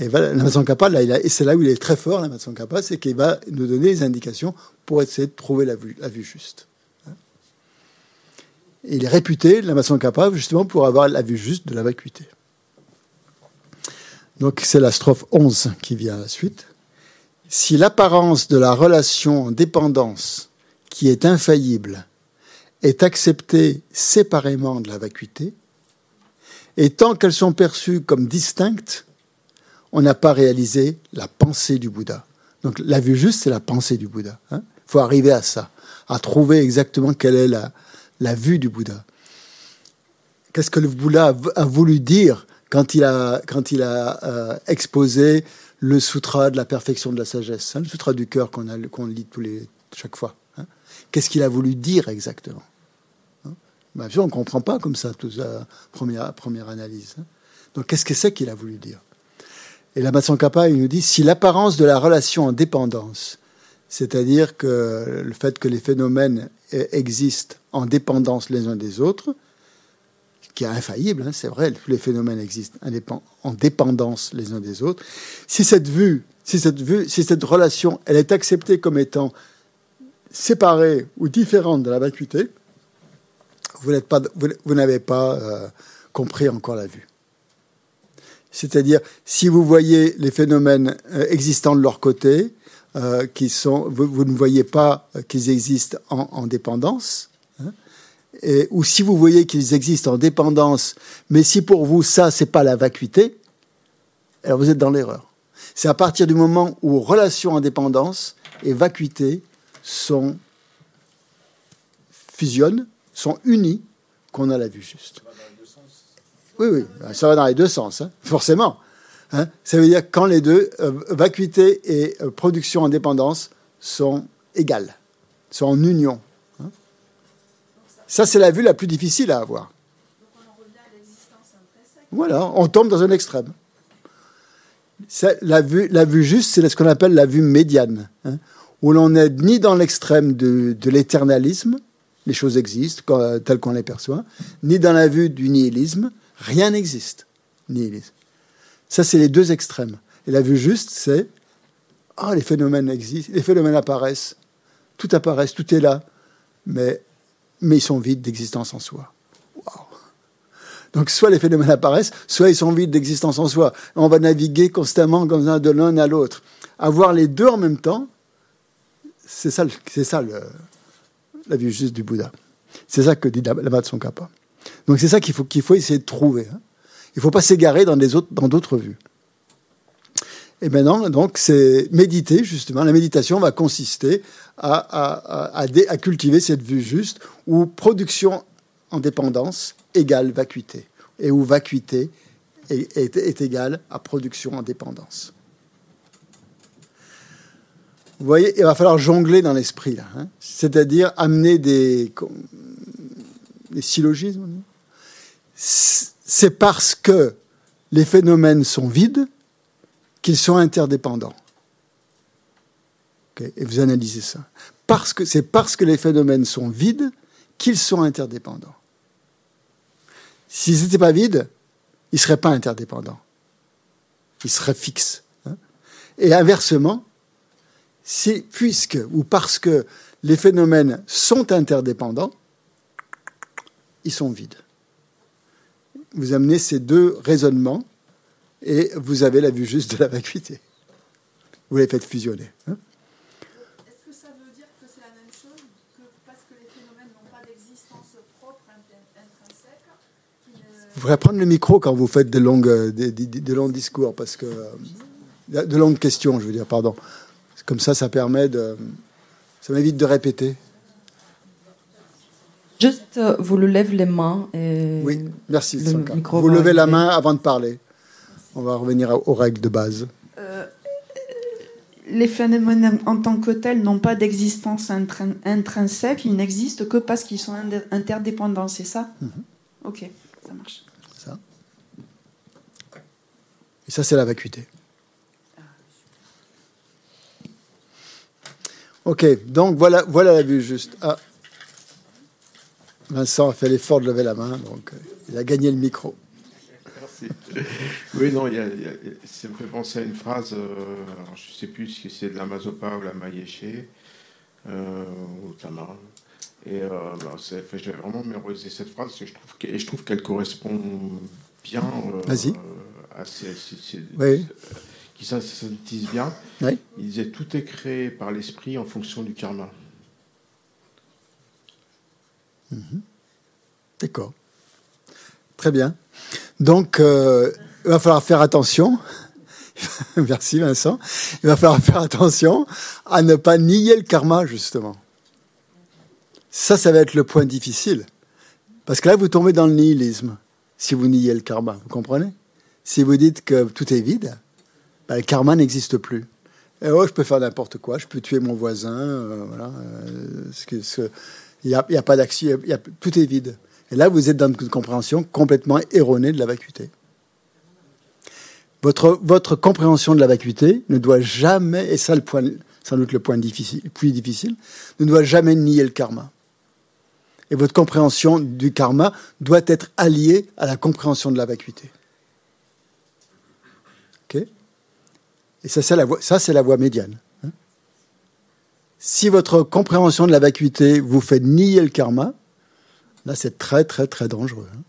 Et et c'est là où il est très fort, la Kappa, c'est qu'il va nous donner des indications pour essayer de trouver la vue, la juste. Il est réputé, la Kappa, justement pour avoir la vue juste de la vacuité. Donc c'est la strophe 11 qui vient à la suite. Si l'apparence de la relation en dépendance, qui est infaillible, est acceptée séparément de la vacuité, et tant qu'elles sont perçues comme distinctes, on n'a pas réalisé la pensée du Bouddha. Donc la vue juste, c'est la pensée du Bouddha. Il hein. faut arriver à ça, à trouver exactement quelle est la, vue du Bouddha. Qu'est-ce que le Bouddha a voulu dire quand il a, quand il euh, exposé le sutra de la perfection de la sagesse, hein, le sutra du cœur qu'on lit tous les, chaque fois hein. Qu'est-ce qu'il a voulu dire exactement Bien sûr, on ne comprend pas comme ça, toute sa première, première analyse. Donc, qu'est-ce que c'est qu'il a voulu dire? Et la Kappa, il nous dit si l'apparence de la relation en dépendance, c'est-à-dire que le fait que les phénomènes existent en dépendance les uns des autres, qui est infaillible, hein, c'est vrai, les phénomènes existent en dépendance les uns des autres. Si cette vue, si cette vue, si cette relation, elle est acceptée comme étant séparée ou différente de la vacuité, vous n'avez pas euh, compris encore la vue. C'est-à-dire, si vous voyez les phénomènes euh, existants de leur côté, euh, qui sont, vous, ne voyez pas qu'ils existent en, dépendance, hein, et, ou si vous voyez qu'ils existent en dépendance, mais si pour vous ça c'est pas la vacuité, alors vous êtes dans l'erreur. C'est à partir du moment où relation en dépendance et vacuité sont fusionnent, sont unis qu'on a la vue juste. Oui, oui, ça va dans les deux sens, hein, forcément. Hein. Ça veut dire quand les deux, euh, vacuité et euh, production en dépendance, sont égales, sont en union. Hein. Ça, c'est la vue la plus difficile à avoir. Voilà, on tombe dans un extrême. La vue, juste, c'est ce qu'on appelle la vue médiane, où l'on n'est ni dans l'extrême de, de l'éternalisme, les choses existent telles qu'on les perçoit, ni dans la vue du nihilisme, rien n'existe. Nihilisme. Ça, c'est les deux extrêmes. Et la vue juste, c'est ah, les phénomènes existent, les phénomènes apparaissent, tout apparaît, tout est là, mais, mais ils sont vides d'existence en soi. Donc, soit les phénomènes apparaissent, soit ils sont vides d'existence en soi. On va naviguer constamment de l'un à l'autre. Avoir les deux en même temps, C'est ça, c'est ça la vue juste du Bouddha. C'est ça que dit Lama Tsongkhapa. Donc c'est ça qu'il faut, faut essayer de trouver. Hein. Il ne faut pas s'égarer dans, d'autres vues. Et maintenant, donc, c'est méditer, justement. La méditation va consister à, cultiver cette vue juste où production en dépendance égale vacuité. Et où vacuité est, égale à production en dépendance. Vous voyez, il va falloir jongler dans l'esprit. Hein C'est-à-dire amener des, des syllogismes. C'est parce que les phénomènes sont vides qu'ils sont interdépendants. Et vous analysez ça. Parce que c'est parce que les phénomènes sont vides qu'ils sont interdépendants. S'ils n'étaient pas vides, ils ne seraient pas interdépendants. Ils seraient fixes. Hein Et inversement, c'est puisque ou parce que les phénomènes sont interdépendants, ils sont vides. Vous amenez ces deux raisonnements et vous avez la vue juste de la vacuité. Vous les faites fusionner. Hein Est-ce que ça veut dire que c'est la même chose que parce que les phénomènes n'ont pas d'existence propre intrinsèque ne... Vous pourrez prendre le micro quand vous faites de, longues, de, de, de longs discours, parce que de longues questions, je veux dire, pardon. Comme ça, ça permet de. Ça m'évite de répéter. Juste, euh, vous le levez les mains. Et oui, merci. le micro vous levez la main avant de parler. On va revenir aux règles de base. Euh, les phénomènes en tant que tels n'ont pas d'existence intrin- intrinsèque, ils n'existent que parce qu'ils sont interdépendants, c'est ça Mhm. Ok, ça marche. Ça. Et ça, c'est la vacuité. Ok, donc voilà, voilà la vue juste. Ah. Vincent a fait l'effort de lever la main, donc euh, il a gagné le micro. Merci. Oui, non, il y a, il y a- ça me fait penser à une phrase, euh, alors je ne sais plus si c'est de la Mazopa ou la Maïeche, euh, ou. Et euh, bah, c'est- fait, je vais vraiment mémoriser cette phrase, parce que je trouve que- et je trouve qu'elle correspond bien à ces, ces- ces- Oui. qui syn- synthétise bien. Oui. Il disait tout est créé par l'esprit en fonction du karma. D'accord. Très bien. Donc, euh, il va falloir faire attention. Merci Vincent. Il va falloir faire attention à ne pas nier le karma, justement. Ça, ça va être le point difficile. Parce que là, vous tombez dans le nihilisme si vous niez le karma. Vous comprenez? Si vous dites que tout est vide, ben, le karma n'existe plus. Oh, je peux faire n'importe quoi. Je peux tuer mon voisin. euh, voilà. euh, il n'y a, pas d'action. tout est vide. Et là, vous êtes dans une compréhension complètement erronée de la vacuité. Votre, compréhension de la vacuité ne doit jamais, et ça le point, sans doute le point difficile, plus difficile, ne doit jamais nier le karma. Et votre compréhension du karma doit être alliée à la compréhension de la vacuité. Et ça, c'est la voie, ça, c'est la voie médiane. Si votre compréhension de la vacuité vous fait nier le karma, Là, c'est très, très, très dangereux. hein.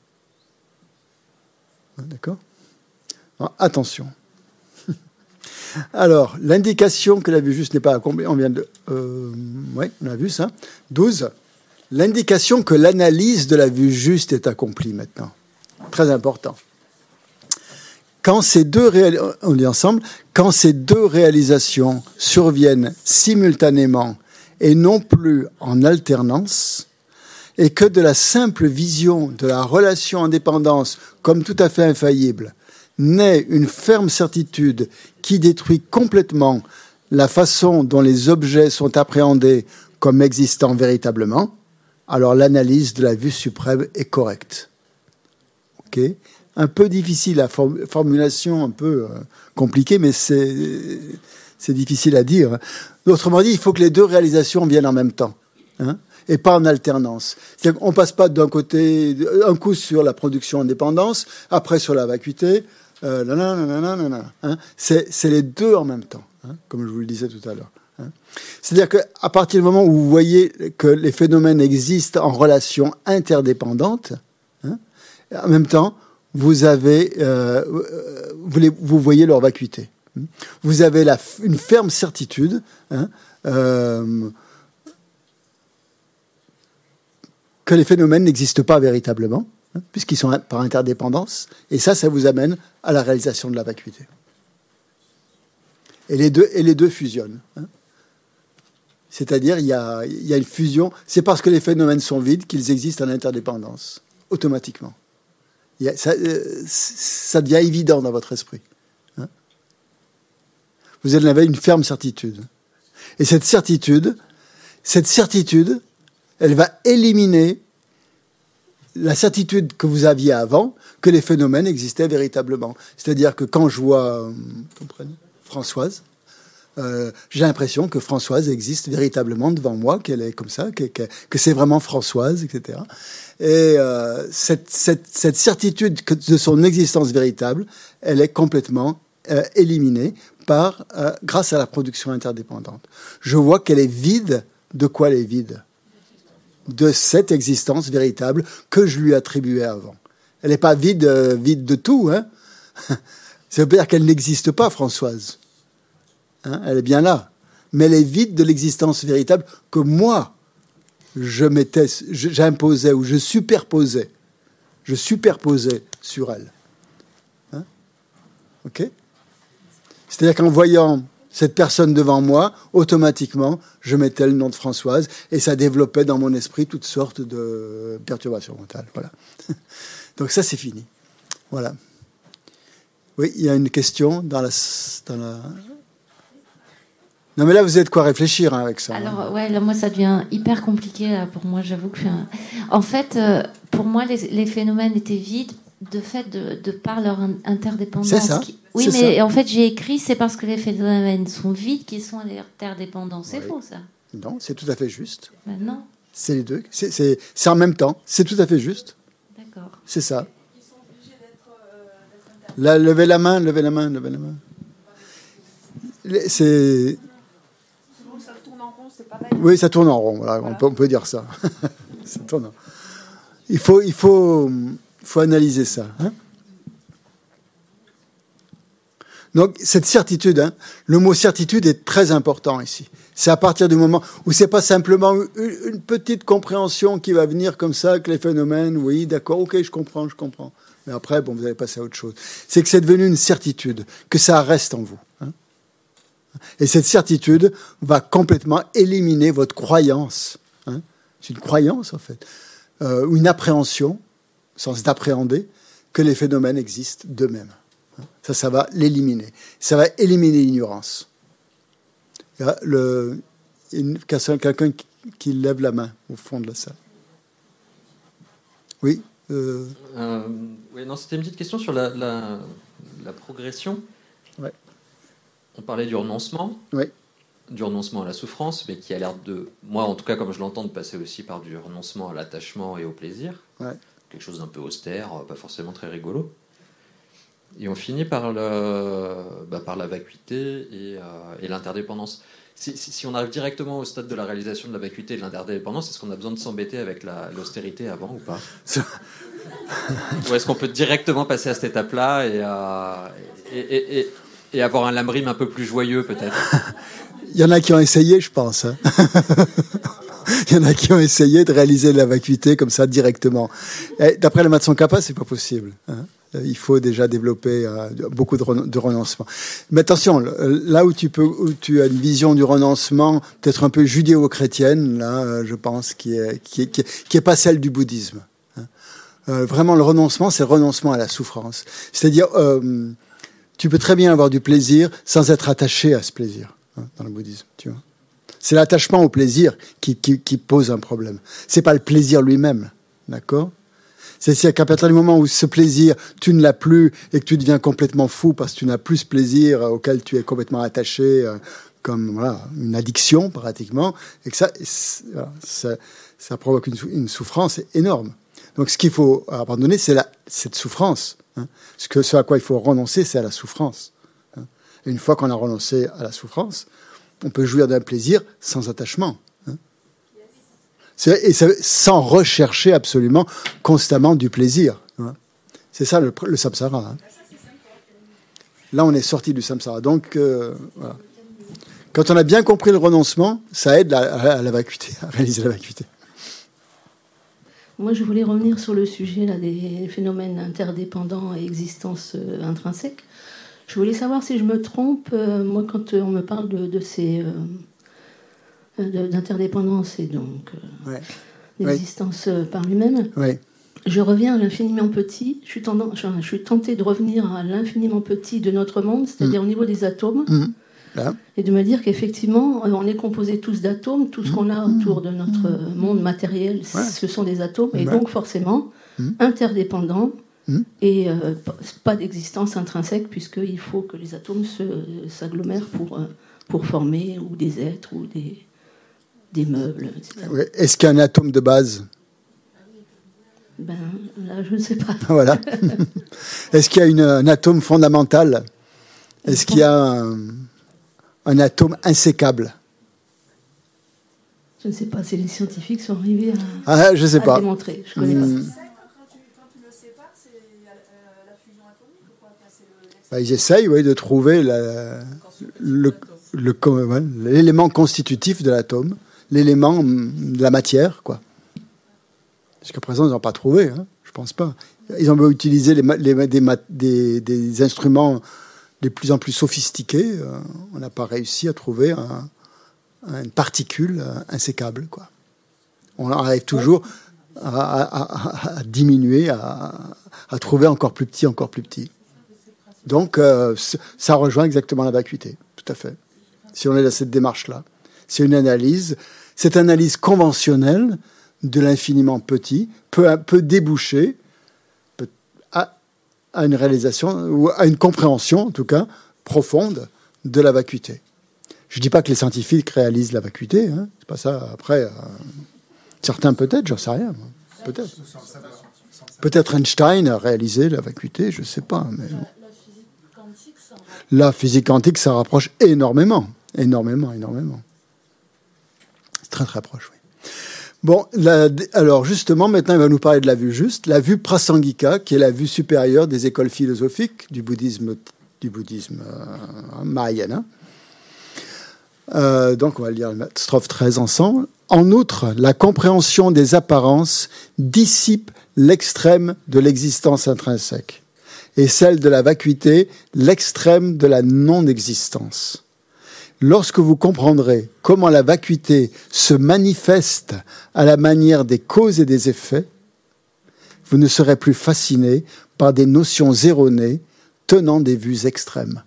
Hein, D'accord? Attention. Alors, l'indication que la vue juste n'est pas accomplie, on vient de. Euh, oui, on a vu ça. 12. L'indication que l'analyse de la vue juste est accomplie maintenant. Très important. Quand ces deux on lit ensemble, quand ces deux réalisations surviennent simultanément et non plus en alternance, et que de la simple vision de la relation en dépendance comme tout à fait infaillible naît une ferme certitude qui détruit complètement la façon dont les objets sont appréhendés comme existant véritablement, alors l'analyse de la vue suprême est correcte. Ok? Un peu difficile, la form- formulation un peu euh, compliquée, mais c'est difficile à dire. Autrement dit, il faut que les deux réalisations viennent en même temps. Hein et pas en alternance. Qu'on passe pas d'un côté, un coup sur la production en dépendance, après sur la vacuité, euh, hein. c'est, les deux en même temps, hein, comme je vous le disais tout à l'heure. hein. C'est-à-dire qu'à partir du moment où vous voyez que les phénomènes existent en relation interdépendante, en même temps, euh, euh, vous, voyez leur vacuité. Vous avez une ferme certitude hein, euh, que les phénomènes n'existent pas véritablement, hein, puisqu'ils sont par interdépendance, et ça, ça vous amène à la réalisation de la vacuité. Et les deux, fusionnent. Hein. C'est-à-dire, il y a une fusion. C'est parce que les phénomènes sont vides qu'ils existent en interdépendance, automatiquement. Ça, euh, ça, devient évident dans votre esprit. Hein. vous avez une ferme certitude. Et cette certitude, cette certitude, elle va éliminer la certitude que vous aviez avant que les phénomènes existaient véritablement. C'est-à-dire que quand je vois, euh, Françoise, euh, j'ai l'impression que Françoise existe véritablement devant moi, qu'elle est comme ça, que, c'est vraiment Françoise, etc. Et euh, cette, cette, cette, certitude de son existence véritable, elle est complètement euh, éliminée par, euh, grâce à la production interdépendante. Je vois qu'elle est vide. De quoi elle est vide? De cette existence véritable que je lui attribuais avant. Elle n'est pas vide, vide de tout. Hein? Ça veut dire qu'elle n'existe pas, Françoise. Hein, elle est bien là. Mais elle est vide de l'existence véritable que moi, je mettais, j'imposais ou je superposais. Je superposais sur elle. Hein? Ok? C'est-à-dire qu'en voyant cette personne devant moi, automatiquement, je mettais le nom de Françoise et ça développait dans mon esprit toutes sortes de perturbations mentales. Voilà. Donc ça, c'est fini. Voilà. Oui, il y a une question dans la, dans la, non, mais là, vous êtes quoi réfléchir hein, avec ça. Hein. Alors, ouais, là, moi, ça devient hyper compliqué pour moi. J'avoue que. En fait, euh, pour moi, les, phénomènes étaient vides de fait de, par leur interdépendance. C'est ça. Oui, mais en fait, j'ai écrit c'est parce que les phénomènes sont vides qu'ils sont interdépendants. C'est faux, ça. Non, c'est tout à fait juste. Ben non. C'est les deux. C'est en même temps. C'est tout à fait juste. D'accord. C'est ça. Ils sont obligés d'être. levez la main, levez la main, levez la main. C'est oui, ça tourne en rond. Voilà, On, peut, dire ça. ça tourne Il faut, il faut, faut analyser ça. Hein. Donc cette certitude, hein, le mot certitude est très important ici. C'est à partir du moment où c'est pas simplement une, petite compréhension qui va venir comme ça que les phénomènes, oui, d'accord, ok, je comprends, je comprends. Mais après, bon, vous allez passer à autre chose. C'est que c'est devenu une certitude, que ça reste en vous. Et cette certitude va complètement éliminer votre croyance. Hein. C'est une croyance, en fait, euh, une appréhension, sens d'appréhender, que les phénomènes existent d'eux-mêmes. Hein. Ça, ça va l'éliminer. Ça va éliminer l'ignorance. Il y a le, quelqu'un qui lève la main au fond de la salle. Oui. Euh... Euh, c'était une petite question sur la progression. On parlait du renoncement. Du renoncement à la souffrance, mais qui a l'air de, moi en tout cas comme je l'entends, de passer aussi par du renoncement à l'attachement et au plaisir. Quelque chose d'un peu austère, pas forcément très rigolo. Et on finit par, le, bah, par la vacuité et, euh, l'interdépendance. Si, on arrive directement au stade de la réalisation de la vacuité et de l'interdépendance, est-ce qu'on a besoin de s'embêter avec l'austérité avant ou pas? Ou est-ce qu'on peut directement passer à cette étape-là et, euh, et avoir un lamrim un peu plus joyeux, peut-être Il y en a qui ont essayé, je pense. Hein. Il y en a qui ont essayé de réaliser la vacuité comme ça directement. D'après le Matson Kappa, c'est pas possible. Hein. Il faut déjà développer euh, beaucoup de, renoncement. Mais attention, là où tu peux, où tu as une vision du renoncement, peut-être un peu judéo-chrétienne, là, euh, je pense, qui est, pas celle du bouddhisme. Hein. Euh, vraiment, le renoncement, c'est renoncement à la souffrance. C'est-à-dire, tu peux très bien avoir du plaisir sans être attaché à ce plaisir hein, dans le bouddhisme. Tu vois, c'est l'attachement au plaisir qui, pose un problème. C'est pas le plaisir lui-même, d'accord? C'est qu'à partir du moment où ce plaisir, tu ne l'as plus et que tu deviens complètement fou parce que tu n'as plus ce plaisir auquel tu es complètement attaché, euh, comme voilà, une addiction pratiquement, et que ça, ça, ça, provoque une, une souffrance énorme. Donc ce qu'il faut abandonner, c'est cette souffrance Hein. Ce, que, ce à quoi il faut renoncer, c'est à la souffrance. Hein. Une fois qu'on a renoncé à la souffrance, on peut jouir d'un plaisir sans attachement. Hein. Et sans rechercher absolument constamment du plaisir. C'est ça le, samsara. Là, on est sorti du samsara. Donc, euh, Quand on a bien compris le renoncement, ça aide à, la vacuité, à réaliser la vacuité. Moi, je voulais revenir sur le sujet là, des phénomènes interdépendants et existence euh, intrinsèque. Je voulais savoir si je me trompe. Euh, moi, quand on me parle de, ces euh, d'interdépendance et donc d'existence par lui-même, je reviens à l'infiniment petit. Je suis, tendance, je suis tentée de revenir à l'infiniment petit de notre monde, c'est-à-dire mm. au niveau des atomes. Et de me dire qu'effectivement, on est composé tous d'atomes, tout ce qu'on a autour de notre monde matériel, ce sont des atomes, et donc forcément mmh. interdépendants, mmh. et euh, pas d'existence intrinsèque, puisqu'il faut que les atomes s'agglomèrent pour, euh, pour former ou des êtres ou des, des meubles. Est-ce qu'il y a un atome de base? Ben, là, je ne sais pas. voilà. Est-ce qu'il y a une, un atome fondamental? Est-ce qu'il y a un un atome insécable Je ne sais pas si les scientifiques sont arrivés à, ah, je sais pas. démontrer. Je connais pas. Hmm. Bah, ils essayent oui, de trouver l'élément constitutif de l'atome, l'élément de la matière. quoi. Jusqu'à présent, ils n'ont pas trouvé, hein, je pense pas. Ils ont utilisé les, des, des, instruments de plus en plus sophistiqués, euh, on n'a pas réussi à trouver une particule euh, insécable. On arrive toujours à, diminuer, à, trouver encore plus petit, encore plus petit. Donc, euh, ça rejoint exactement la vacuité, tout à fait. Si on est dans cette démarche-là, c'est une analyse, cette analyse conventionnelle de l'infiniment petit peut, peut déboucher à une réalisation, ou à une compréhension, en tout cas, profonde de la vacuité. Je ne dis pas que les scientifiques réalisent la vacuité, hein, c'est pas ça. Après, euh, certains peut-être, j'en sais rien. Peut-être. Peut-être Einstein a réalisé la vacuité, je ne sais pas. Mais... La physique quantique, ça rapproche énormément, énormément, énormément. C'est très très proche, oui. Bon, alors justement, maintenant, il va nous parler de la vue juste, la vue prasangika, qui est la vue supérieure des écoles philosophiques du bouddhisme, du euh, mahayana. Euh, donc, on va lire la strophe 13 ensemble. En outre, la compréhension des apparences dissipe l'extrême de l'existence intrinsèque, et celle de la vacuité l'extrême de la non-existence lorsque vous comprendrez comment la vacuité se manifeste à la manière des causes et des effets, vous ne serez plus fasciné par des notions erronées tenant des vues extrêmes.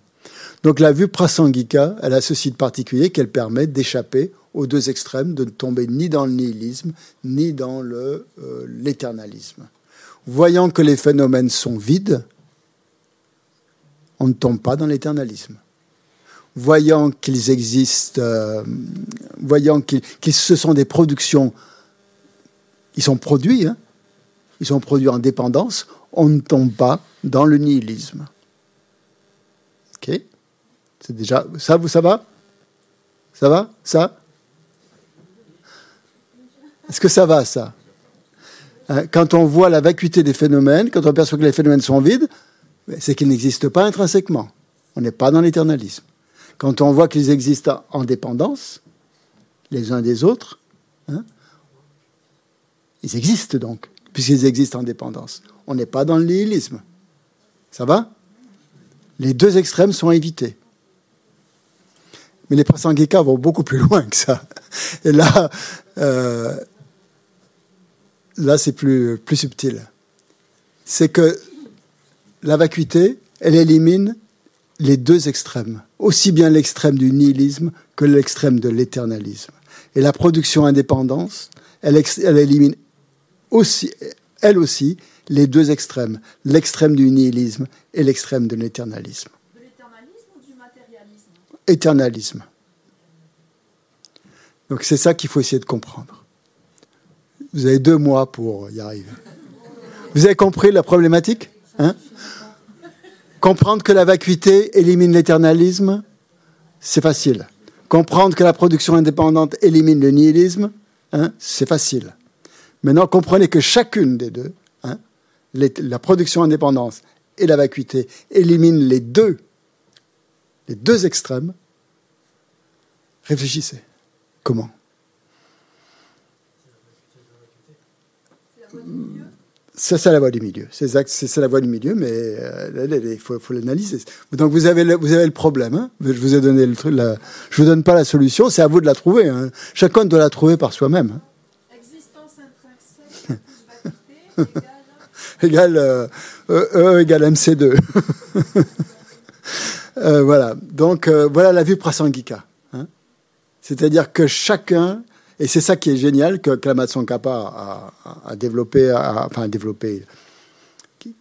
Donc la vue prasangika, elle a ceci de particulier qu'elle permet d'échapper aux deux extrêmes, de ne tomber ni dans le nihilisme, ni dans euh, l'éternalisme. Voyant que les phénomènes sont vides, on ne tombe pas dans l'éternalisme voyant qu'ils existent, euh, voyant qu'ils, ce sont des productions, ils sont produits, hein, ils sont produits en dépendance, on ne tombe pas dans le nihilisme. Ok? C'est déjà. Ça, vous, ça va? Ça va? Ça? Est-ce que ça va, ça? Hein, Quand on voit la vacuité des phénomènes, quand on perçoit que les phénomènes sont vides, c'est qu'ils n'existent pas intrinsèquement. On n'est pas dans l'éternalisme. Quand on voit qu'ils existent en dépendance, les uns des autres, hein, ils existent donc, puisqu'ils existent en dépendance. On n'est pas dans le nihilisme. Ça va? Les deux extrêmes sont évités. Mais les prasangika vont beaucoup plus loin que ça. Et là, euh, là c'est plus, plus subtil. C'est que la vacuité, elle élimine les deux extrêmes, aussi bien l'extrême du nihilisme que l'extrême de l'éternalisme. Et la production indépendance, elle, élimine aussi, elle aussi les deux extrêmes, l'extrême du nihilisme et l'extrême de l'éternalisme. De l'éternalisme ou du matérialisme? Éternalisme. Donc c'est ça qu'il faut essayer de comprendre. Vous avez deux mois pour y arriver. Vous avez compris la problématique? Hein? Comprendre que la vacuité élimine l'éternalisme, c'est facile. Comprendre que la production indépendante élimine le nihilisme, hein, c'est facile. Maintenant, comprenez que chacune des deux, hein, la production indépendante et la vacuité, éliminent les deux, les deux extrêmes. Réfléchissez. Comment? Ça, c'est la voie du milieu. C'est la voie du milieu, mais euh, il faut, l'analyser. Donc vous avez le, vous avez le problème. Hein. je vous ai donné le truc. La, je vous donne pas la solution. C'est à vous de la trouver. Hein. Chacun doit la trouver par soi-même. Hein. Existence intrinsèque égale euh, e, e égale MC2. euh, voilà. Donc euh, voilà la vue prasangika. Hein. C'est-à-dire que chacun et c'est ça qui est génial que Klamatson Kappa a, développé, enfin développé,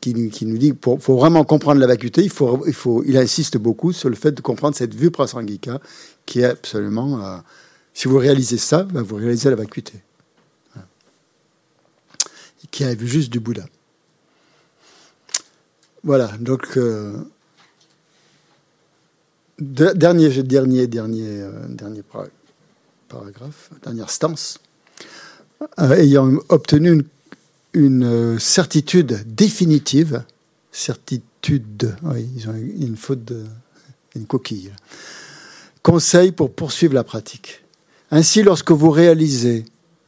qui, nous dit qu'il faut vraiment comprendre la vacuité, il, faut, il, faut, il insiste beaucoup sur le fait de comprendre cette vue prasangika qui est absolument. Euh, si vous réalisez ça, ben, vous réalisez la vacuité. Qui a vu juste du Bouddha. Voilà, donc. Euh, dernier, dernier, dernier, euh, dernier paragraphe, dernière stance, euh, ayant obtenu une, euh, certitude définitive, certitude, oui, ils ont une faute de, une coquille, conseil pour poursuivre la pratique. Ainsi, lorsque vous réalisez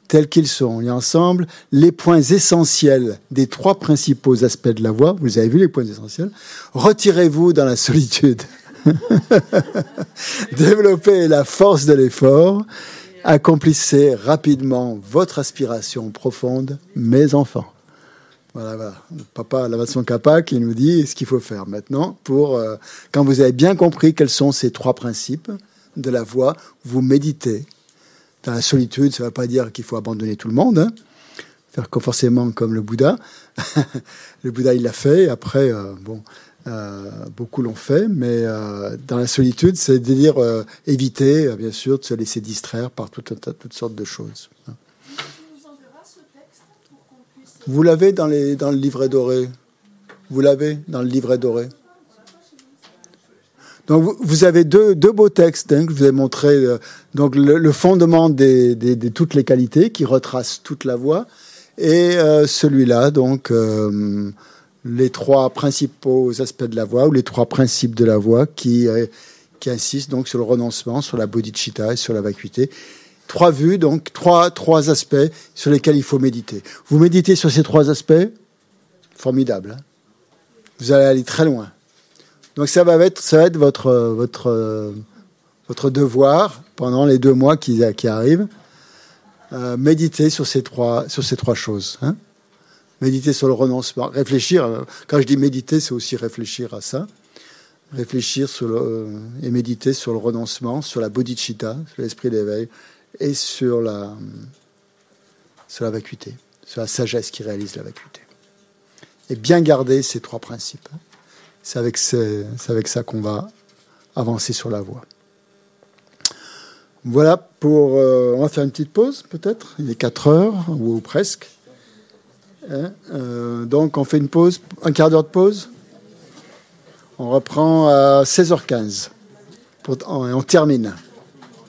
tels qu'ils sont et ensemble les points essentiels des trois principaux aspects de la voie, vous avez vu les points essentiels, retirez-vous dans la solitude. Développez la force de l'effort. Accomplissez rapidement votre aspiration profonde, mes enfants. Voilà, voilà. Papa Lavasson Kappa qui nous dit ce qu'il faut faire maintenant pour, euh, quand vous avez bien compris quels sont ces trois principes de la voie, vous méditez. Dans la solitude, ça ne veut pas dire qu'il faut abandonner tout le monde, hein. faire forcément comme le Bouddha. le Bouddha, il l'a fait. Après, euh, bon, euh, beaucoup l'ont fait, mais euh, dans la solitude, c'est de dire euh, éviter, bien sûr, de se laisser distraire par toutes sortes de choses. Vous l'avez dans, le livret doré? Vous l'avez dans le livret doré? Donc vous avez deux, beaux textes hein, que je vous ai montré. donc le, fondement de toutes les qualités qui retrace toute la voie et celui-là donc les trois principaux aspects de la voie ou les trois principes de la voie qui, euh, qui insistent donc sur le renoncement, sur la bodhicitta et sur la vacuité. Trois vues, donc trois, trois aspects sur lesquels il faut méditer. Vous méditez sur ces trois aspects, formidable. Hein. vous allez aller très loin. Donc ça va être, ça va être votre, votre, votre devoir pendant les deux mois qui, qui arrivent. Euh, méditer sur ces trois, sur ces trois choses. Hein méditer sur le renoncement, réfléchir. Euh, quand je dis méditer, c'est aussi réfléchir à ça. Réfléchir euh, et méditer sur le renoncement, sur la bodhicitta, sur l'esprit d'éveil, et sur la, sur la vacuité, sur la sagesse qui réalise la vacuité. Et bien garder ces trois principes. C'est avec, ça qu'on va avancer sur la voie. Voilà pour. Euh, on va faire une petite pause, peut-être. Il est 4 heures, ou presque. Hein, euh, donc on fait une pause, un quart d'heure de pause. On reprend à 16h15 et on termine.